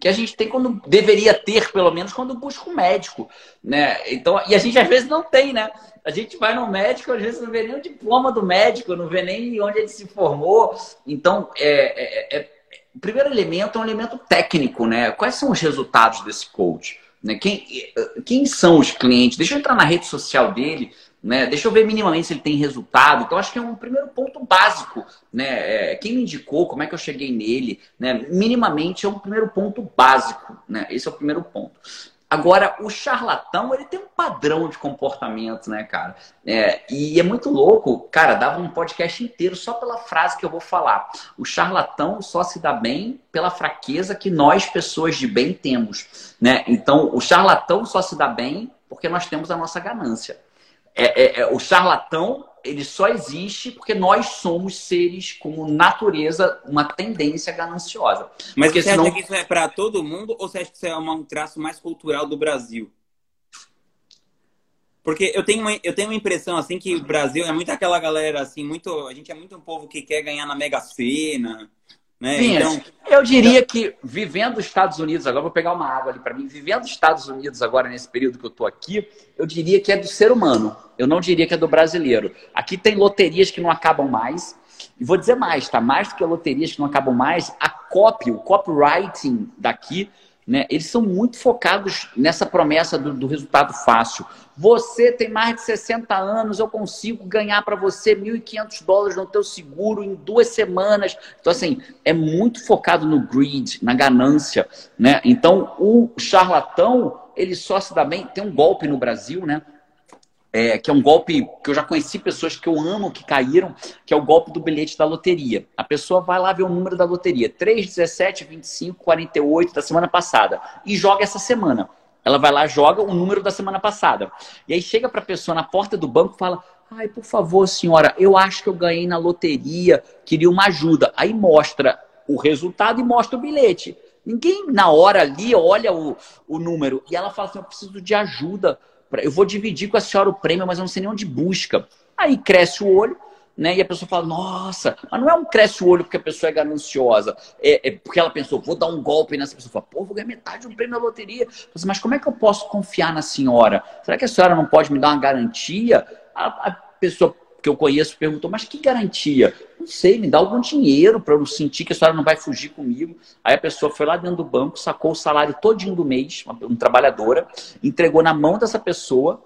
S2: que a gente tem quando deveria ter, pelo menos, quando busca um médico, né? Então, e a gente às vezes não tem, né? A gente vai no médico, às vezes não vê nem o diploma do médico, não vê nem onde ele se formou. Então, é, é, é o primeiro elemento é um elemento técnico, né? Quais são os resultados desse coach? Né? Quem, quem são os clientes? Deixa eu entrar na rede social dele, né? Deixa eu ver minimamente se ele tem resultado. Então, acho que é um primeiro ponto básico. Né? É, quem me indicou, como é que eu cheguei nele? Né? Minimamente é um primeiro ponto básico. Né? Esse é o primeiro ponto. Agora, o charlatão, ele tem um padrão de comportamento, né, cara? É, e é muito louco. Cara, dava um podcast inteiro só pela frase que eu vou falar. O charlatão só se dá bem pela fraqueza que nós, pessoas de bem, temos. Né? Então, o charlatão só se dá bem porque nós temos a nossa ganância. É, é, é, o charlatão ele só existe porque nós somos seres com natureza, uma tendência gananciosa.
S1: Mas
S2: porque
S1: você senão... acha que isso é para todo mundo ou você acha que isso é um traço mais cultural do Brasil? Porque eu tenho, uma, eu tenho uma impressão assim que o Brasil é muito aquela galera assim, muito, a gente é muito um povo que quer ganhar na Mega Sena, né?
S2: Sim, então, eu diria que vivendo nos Estados Unidos, agora vou pegar uma água ali para mim, vivendo nos Estados Unidos agora nesse período que eu estou aqui, eu diria que é do ser humano. Eu não diria que é do brasileiro. Aqui tem loterias que não acabam mais. E vou dizer mais, tá? Mais do que loterias que não acabam mais, a copy, o copywriting daqui né? Eles são muito focados nessa promessa do, do, resultado fácil. Você tem mais de 60 anos, eu consigo ganhar para você 1.500 dólares no teu seguro em duas semanas. Então, assim, é muito focado no greed, na ganância. Né? Então, o charlatão, ele só se dá bem. Tem um golpe no Brasil, né? é, que é um golpe que eu já conheci pessoas que eu amo que caíram, que é o golpe do bilhete da loteria. A pessoa vai lá ver o número da loteria, 3, 17, 25, 48 da semana passada, e joga essa semana. Ela vai lá, joga o número da semana passada. E aí chega para a pessoa na porta do banco e fala: Ai, por favor, senhora, eu acho que eu ganhei na loteria, queria uma ajuda. Aí mostra o resultado e mostra o bilhete. Ninguém na hora ali olha o, o número. E ela fala assim: Eu preciso de ajuda eu vou dividir com a senhora o prêmio, mas eu não sei nem onde busca. Aí cresce o olho, né? E a pessoa fala, nossa, mas não é um cresce o olho porque a pessoa é gananciosa, é, é porque ela pensou, vou dar um golpe nessa pessoa. Fala, pô, vou ganhar metade do prêmio da loteria. Assim, mas como é que eu posso confiar na senhora? Será que a senhora não pode me dar uma garantia? A, a pessoa que eu conheço perguntou, mas que garantia? Não sei, me dá algum dinheiro para eu sentir que a senhora não vai fugir comigo. Aí a pessoa foi lá dentro do banco, sacou o salário todinho do mês, uma, uma trabalhadora, entregou na mão dessa pessoa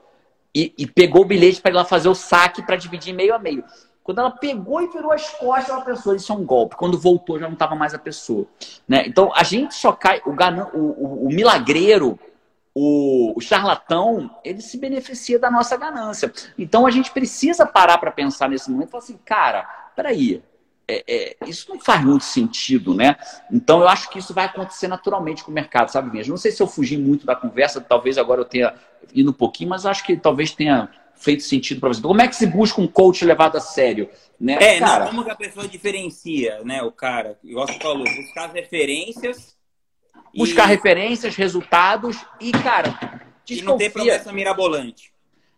S2: e, e pegou o bilhete para ir lá fazer o saque para dividir meio a meio. Quando ela pegou e virou as costas, ela pensou, isso é um golpe. Quando voltou, já não estava mais a pessoa. Né? Então, a gente só cai... O, ganan, o, o, o milagreiro o, o charlatão, ele se beneficia da nossa ganância. Então a gente precisa parar para pensar nesse momento e falar assim, cara, peraí, é, é, isso não faz muito sentido, né? Então eu acho que isso vai acontecer naturalmente com o mercado, sabe mesmo? Não sei se eu fugi muito da conversa, talvez agora eu tenha ido um pouquinho, mas acho que talvez tenha feito sentido para você. Como é que se busca um coach levado a sério? Né?
S1: É, cara, não, como que a pessoa diferencia, né? O cara, igual você falou, buscar as referências
S2: buscar e... referências, resultados e, cara, desconfia. E
S1: não ter promessa mirabolante.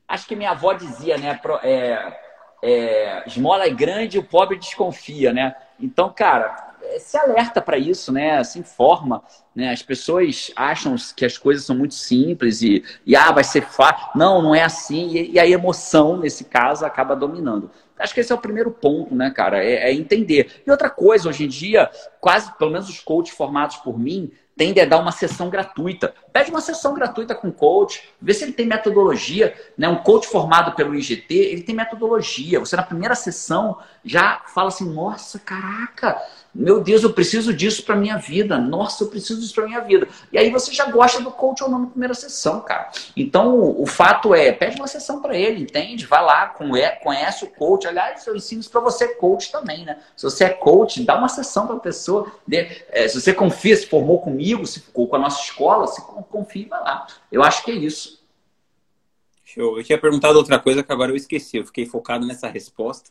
S2: Acho que minha avó dizia, né? É, é, esmola é grande, o pobre desconfia, né? Então, cara, se alerta para isso, né? Se informa, né? As pessoas acham que as coisas são muito simples e, e ah, vai ser fácil. Não, não é assim. E, e, a emoção, nesse caso, acaba dominando. Acho que esse é o primeiro ponto, né, cara? É, é entender. E outra coisa, hoje em dia, quase, pelo menos os coaches formados por mim, tende a dar uma sessão gratuita. Pede uma sessão gratuita com o coach, vê se ele tem metodologia. Né? Um coach formado pelo IGT, ele tem metodologia. Você na primeira sessão já fala assim, nossa, caraca, meu Deus, eu preciso disso para minha vida. Nossa, eu preciso disso para minha vida. E aí você já gosta do coach ou não na primeira sessão, cara. Então, o fato é, pede uma sessão para ele, entende? Vai lá, conhece o coach. Aliás, eu ensino isso para você, coach também, né? Se você é coach, dá uma sessão para a pessoa. É, se você confia, se formou comigo, se ficou com a nossa escola, se confia, vai lá. Eu acho que é isso.
S1: Show. Eu tinha perguntado outra coisa que agora eu esqueci. Eu fiquei focado nessa resposta.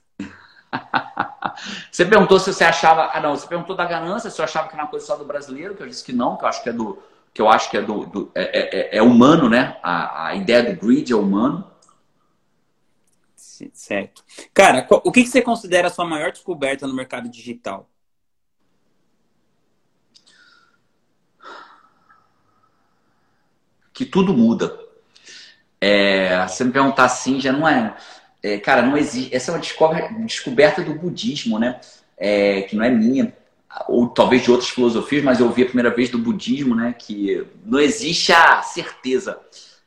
S2: você perguntou se você achava. Ah, não, você perguntou da ganância, se eu achava que era uma coisa só do brasileiro, que eu disse que não, que eu acho que é do. Que eu acho que é do. do é, é, é, é, humano, né? A, a ideia do greed é humano.
S1: Certo. Cara, o que você considera a sua maior descoberta no mercado digital?
S2: que tudo muda. É, se me perguntar assim, já não é, é, Cara, não existe. Essa é uma descoberta do budismo, né? É, que não é minha, ou talvez de outras filosofias, mas eu ouvi a primeira vez do budismo, né? Que não existe a certeza,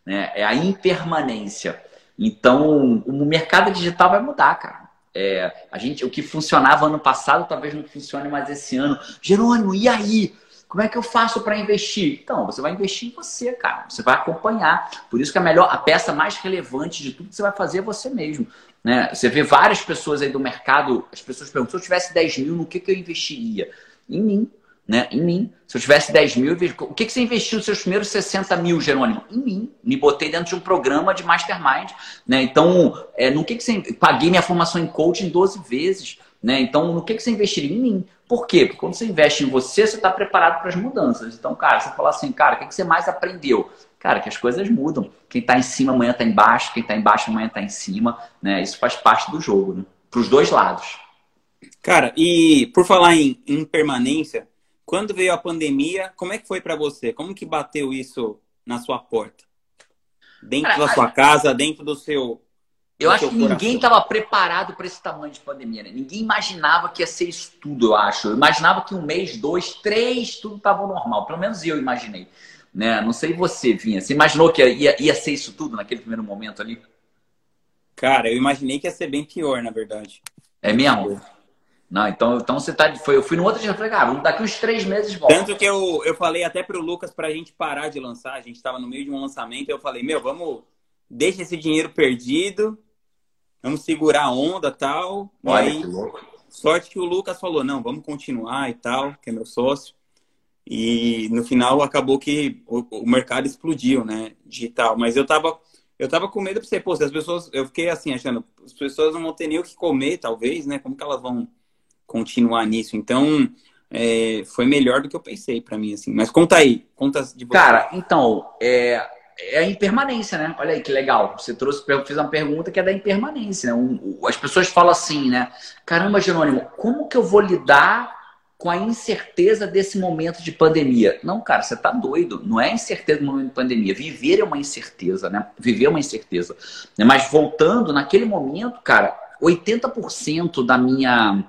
S2: né? É a impermanência. Então, o mercado digital vai mudar, cara. É, a gente, o que funcionava ano passado talvez não funcione mais esse ano. Jerônimo, e aí? Como é que eu faço para investir? Então, você vai investir em você, cara. Você vai acompanhar. Por isso que a melhor, a peça mais relevante de tudo que você vai fazer é você mesmo. Né? Você vê várias pessoas aí do mercado, as pessoas perguntam, se eu tivesse 10 mil, no que, que eu investiria? Em mim né, em mim. Se eu tivesse 10 mil, o que, que você investiu nos seus primeiros 60 mil, Jerônimo? Em mim. Me botei dentro de um programa de mastermind. Né? Então, é, no que, que você. Paguei minha formação em coaching 12 vezes. Né? Então, no que, que você investiria? Em mim. Por quê? Porque quando você investe em você, você está preparado para as mudanças. Então, cara, você fala assim, cara, o que, você mais aprendeu? Cara, que as coisas mudam. Quem está em cima amanhã está embaixo, quem está embaixo amanhã está em cima. Né? Isso faz parte do jogo, né? para os dois lados.
S1: Cara, e por falar em impermanência, quando veio a pandemia, como é que foi para você? Como que bateu isso na sua porta? Dentro Cara, da sua casa, dentro do seu.
S2: Eu acho que ninguém estava preparado para esse tamanho de pandemia, né? Ninguém imaginava que ia ser isso tudo, eu acho. Eu imaginava que um mês, dois, três, tudo estava normal. Pelo menos eu imaginei. Né? Não sei você, Vinha. Você imaginou que ia, ia ser isso tudo naquele primeiro momento ali?
S1: Cara, eu imaginei que ia ser bem pior, na verdade.
S2: É mesmo? Não, então, então você tá. Foi, eu fui no outro dia e falei, cara, daqui uns três meses volta.
S1: Tanto que eu, eu falei até pro Lucas pra gente parar de lançar, a gente tava no meio de um lançamento, eu falei, meu, vamos. Deixa esse dinheiro perdido, vamos segurar a onda tal. Olha, aí, que louco. Sorte que o Lucas falou, não, vamos continuar e tal, que é meu sócio. E no final acabou que o, o mercado explodiu, né? Digital. Mas eu tava. Eu tava com medo pra você, pô, se as pessoas. Eu fiquei assim, achando, as pessoas não vão ter nem o que comer, talvez, né? Como que elas vão continuar nisso. Então, é, foi melhor do que eu pensei para mim, assim. Mas conta aí, conta de você.
S2: Cara, então, é, é a impermanência, né? Olha aí que legal. Você trouxe, fiz uma pergunta que é da impermanência, né? As pessoas falam assim, né? Caramba, Jerônimo, como que eu vou lidar com a incerteza desse momento de pandemia? Não, cara, você tá doido. Não é incerteza no momento de pandemia. Viver é uma incerteza, né? Viver é uma incerteza. Mas voltando, naquele momento, cara, 80% da minha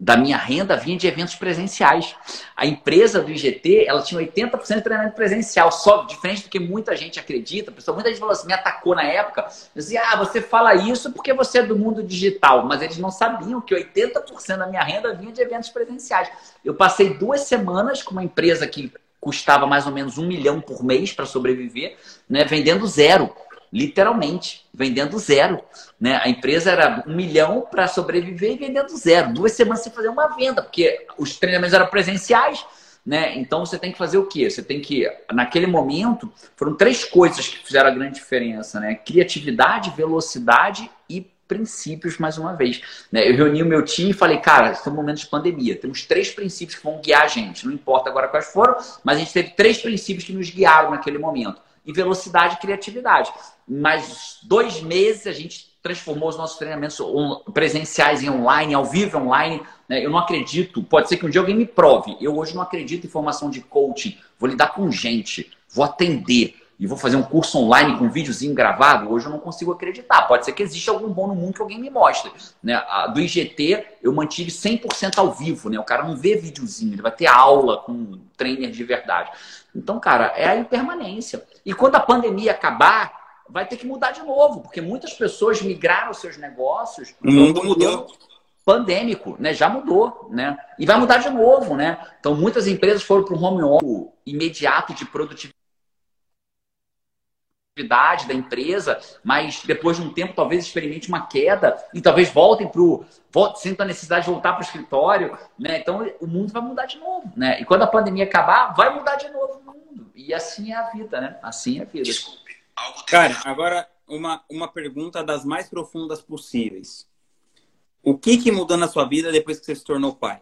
S2: da minha renda vinha de eventos presenciais. A empresa do IGT, ela tinha 80% de treinamento presencial, só diferente do que muita gente acredita. Pessoal, muita gente falou assim, me atacou na época, dizia: "Ah, você fala isso porque você é do mundo digital", mas eles não sabiam que 80% da minha renda vinha de eventos presenciais. Eu passei duas semanas com uma empresa que custava mais ou menos um milhão por mês para sobreviver, né, vendendo zero literalmente, vendendo zero. Né? A empresa era um milhão para sobreviver e vendendo zero. Duas semanas sem fazer uma venda, porque os treinamentos eram presenciais. Né? Então você tem que fazer o quê? Você tem que, naquele momento, foram três coisas que fizeram a grande diferença: né? criatividade, velocidade e princípios, mais uma vez. Né? Eu reuni o meu time e falei, cara, esse é um momento de pandemia. Temos três princípios que vão guiar a gente. Não importa agora quais foram, mas a gente teve três princípios que nos guiaram naquele momento. E velocidade e criatividade mais dois meses a gente transformou os nossos treinamentos presenciais em online, ao vivo online. Né? Eu não acredito, pode ser que um dia alguém me prove. Eu hoje não acredito em formação de coaching. Vou lidar com gente, vou atender e vou fazer um curso online com um videozinho gravado. Hoje eu não consigo acreditar. Pode ser que exista algum bom no mundo que alguém me mostre. Né? do IGT eu mantive 100% ao vivo. Né? O cara não vê videozinho, ele vai ter aula com um trainer de verdade. Então, cara, é a impermanência. E quando a pandemia acabar, vai ter que mudar de novo, porque muitas pessoas migraram seus negócios.
S1: O mundo mudou.
S2: Pandêmico, né? Já mudou, né? E vai mudar de novo, né? Então, muitas empresas foram para o home office imediato de produtividade da empresa, mas depois de um tempo talvez experimente uma queda e talvez voltem para o. Sinta a necessidade de voltar para o escritório, né? Então o mundo vai mudar de novo, né? E quando a pandemia acabar, vai mudar de novo o mundo. E assim é a vida, né? Assim é a vida. Desculpa.
S1: Cara, agora uma, uma pergunta das mais profundas possíveis. O que, que mudou na sua vida depois que você se tornou pai?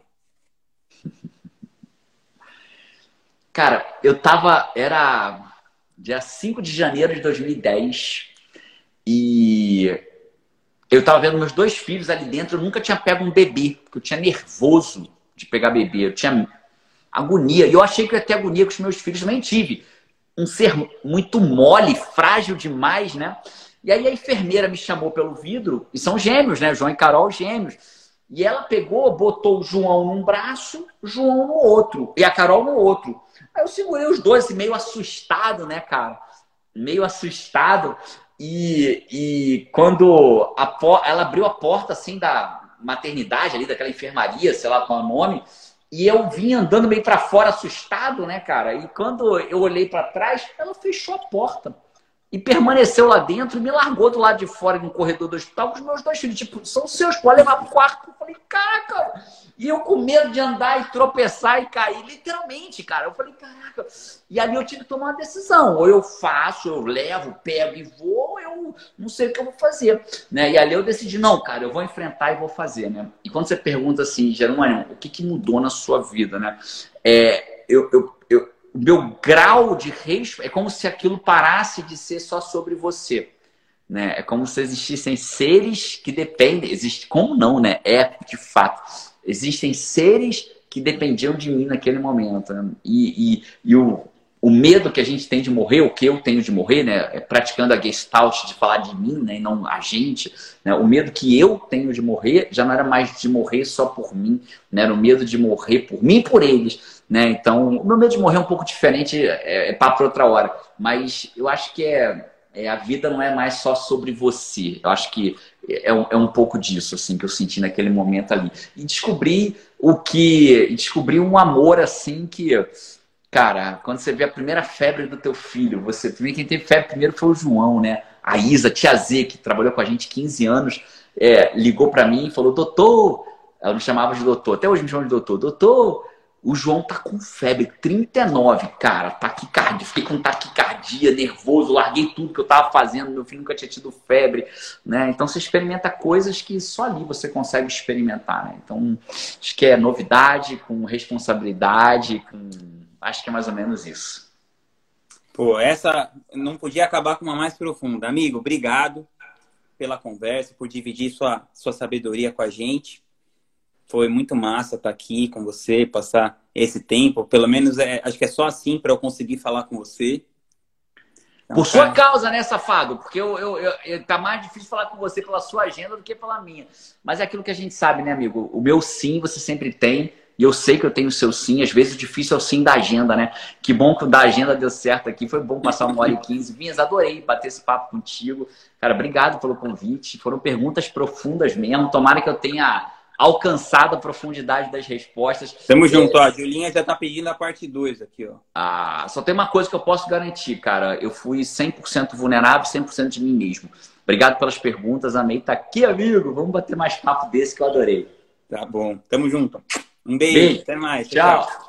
S2: Cara, eu tava. Era dia 5 de janeiro de 2010 e eu tava vendo meus dois filhos ali dentro. Eu nunca tinha pego um bebê, porque eu tinha nervoso de pegar bebê. Eu tinha agonia. E eu achei que eu ia ter agonia com os meus filhos, nem tive. Um ser muito mole, frágil demais, né? E aí a enfermeira me chamou pelo vidro, e são gêmeos, né? João e Carol, gêmeos. E ela pegou, botou o João num braço, João no outro, e a Carol no outro. Aí eu segurei os dois, assim, meio assustado, né, cara? Meio assustado. E, e quando a, ela abriu a porta, assim, da maternidade ali, daquela enfermaria, sei lá qual é o nome, e eu vim andando meio para fora assustado, né, cara? E quando eu olhei para trás, ela fechou a porta e permaneceu lá dentro e me largou do lado de fora no corredor do hospital com os meus dois filhos. Tipo, são seus, pode levar pro quarto. Eu falei, caraca! E eu com medo de andar e tropeçar e cair, literalmente, cara. Eu falei, caraca. E ali eu tive que tomar uma decisão. Ou eu faço, eu levo, pego e vou, ou eu não sei o que eu vou fazer. Né? E ali eu decidi, não, cara, eu vou enfrentar e vou fazer, né? E quando você pergunta assim, Jerônimo, o que, que mudou na sua vida, né? É, eu, eu, o meu grau de respeito é como se aquilo parasse de ser só sobre você. Né? É como se existissem seres que dependem. Existe, como não, né? É de fato Existem seres que dependiam de mim naquele momento. Né? E, e, e o, o medo que a gente tem de morrer, o que eu tenho de morrer, né? É praticando a gestalt de falar de mim, né? E não a gente. Né? O medo que eu tenho de morrer já não era mais de morrer só por mim, né? Era o medo de morrer por mim e por eles. Né? Então, o meu medo de morrer é um pouco diferente, é, é papo outra hora. Mas eu acho que é, é, a vida não é mais só sobre você. Eu acho que é um, é um pouco disso, assim, que eu senti naquele momento ali. E descobri o que. Descobri um amor, assim, que. Cara, quando você vê a primeira febre do teu filho, você. Também quem teve febre primeiro foi o João, né? A Isa, tia Z, que trabalhou com a gente 15 anos, é, ligou para mim e falou: Doutor, ela me chamava de doutor, até hoje me chama de doutor, doutor, o João tá com febre, 39, cara, taquicardia. Fiquei com taquicardia, nervoso, larguei tudo que eu tava fazendo, meu filho nunca tinha tido febre, né? Então você experimenta coisas que só ali você consegue experimentar, né? Então, acho que é novidade, com responsabilidade, com... acho que é mais ou menos isso.
S1: Pô, essa não podia acabar com uma mais profunda. Amigo, obrigado pela conversa, por dividir sua, sua sabedoria com a gente. Foi muito massa estar aqui com você, passar esse tempo. Pelo menos é, acho que é só assim para eu conseguir falar com você.
S2: Então, Por sua causa, né, safado? Porque eu, eu, eu, tá mais difícil falar com você pela sua agenda do que pela minha. Mas é aquilo que a gente sabe, né, amigo? O meu sim você sempre tem. E eu sei que eu tenho o seu sim. Às vezes o difícil é o sim da agenda, né? Que bom que o da agenda deu certo aqui. Foi bom passar uma hora e quinze. Vinhas, adorei bater esse papo contigo. Cara, obrigado pelo convite. Foram perguntas profundas mesmo. Tomara que eu tenha alcançado a profundidade das respostas.
S1: Tamo é... junto, ó. A Julinha já tá pedindo a parte 2 aqui, ó.
S2: Ah, só tem uma coisa que eu posso garantir, cara. Eu fui 100% vulnerável, 100% de mim mesmo. Obrigado pelas perguntas, amei. Tá aqui, amigo. Vamos bater mais papo desse que eu adorei.
S1: Tá bom. Tamo junto. Um beijo. beijo. Até mais.
S2: tchau. tchau.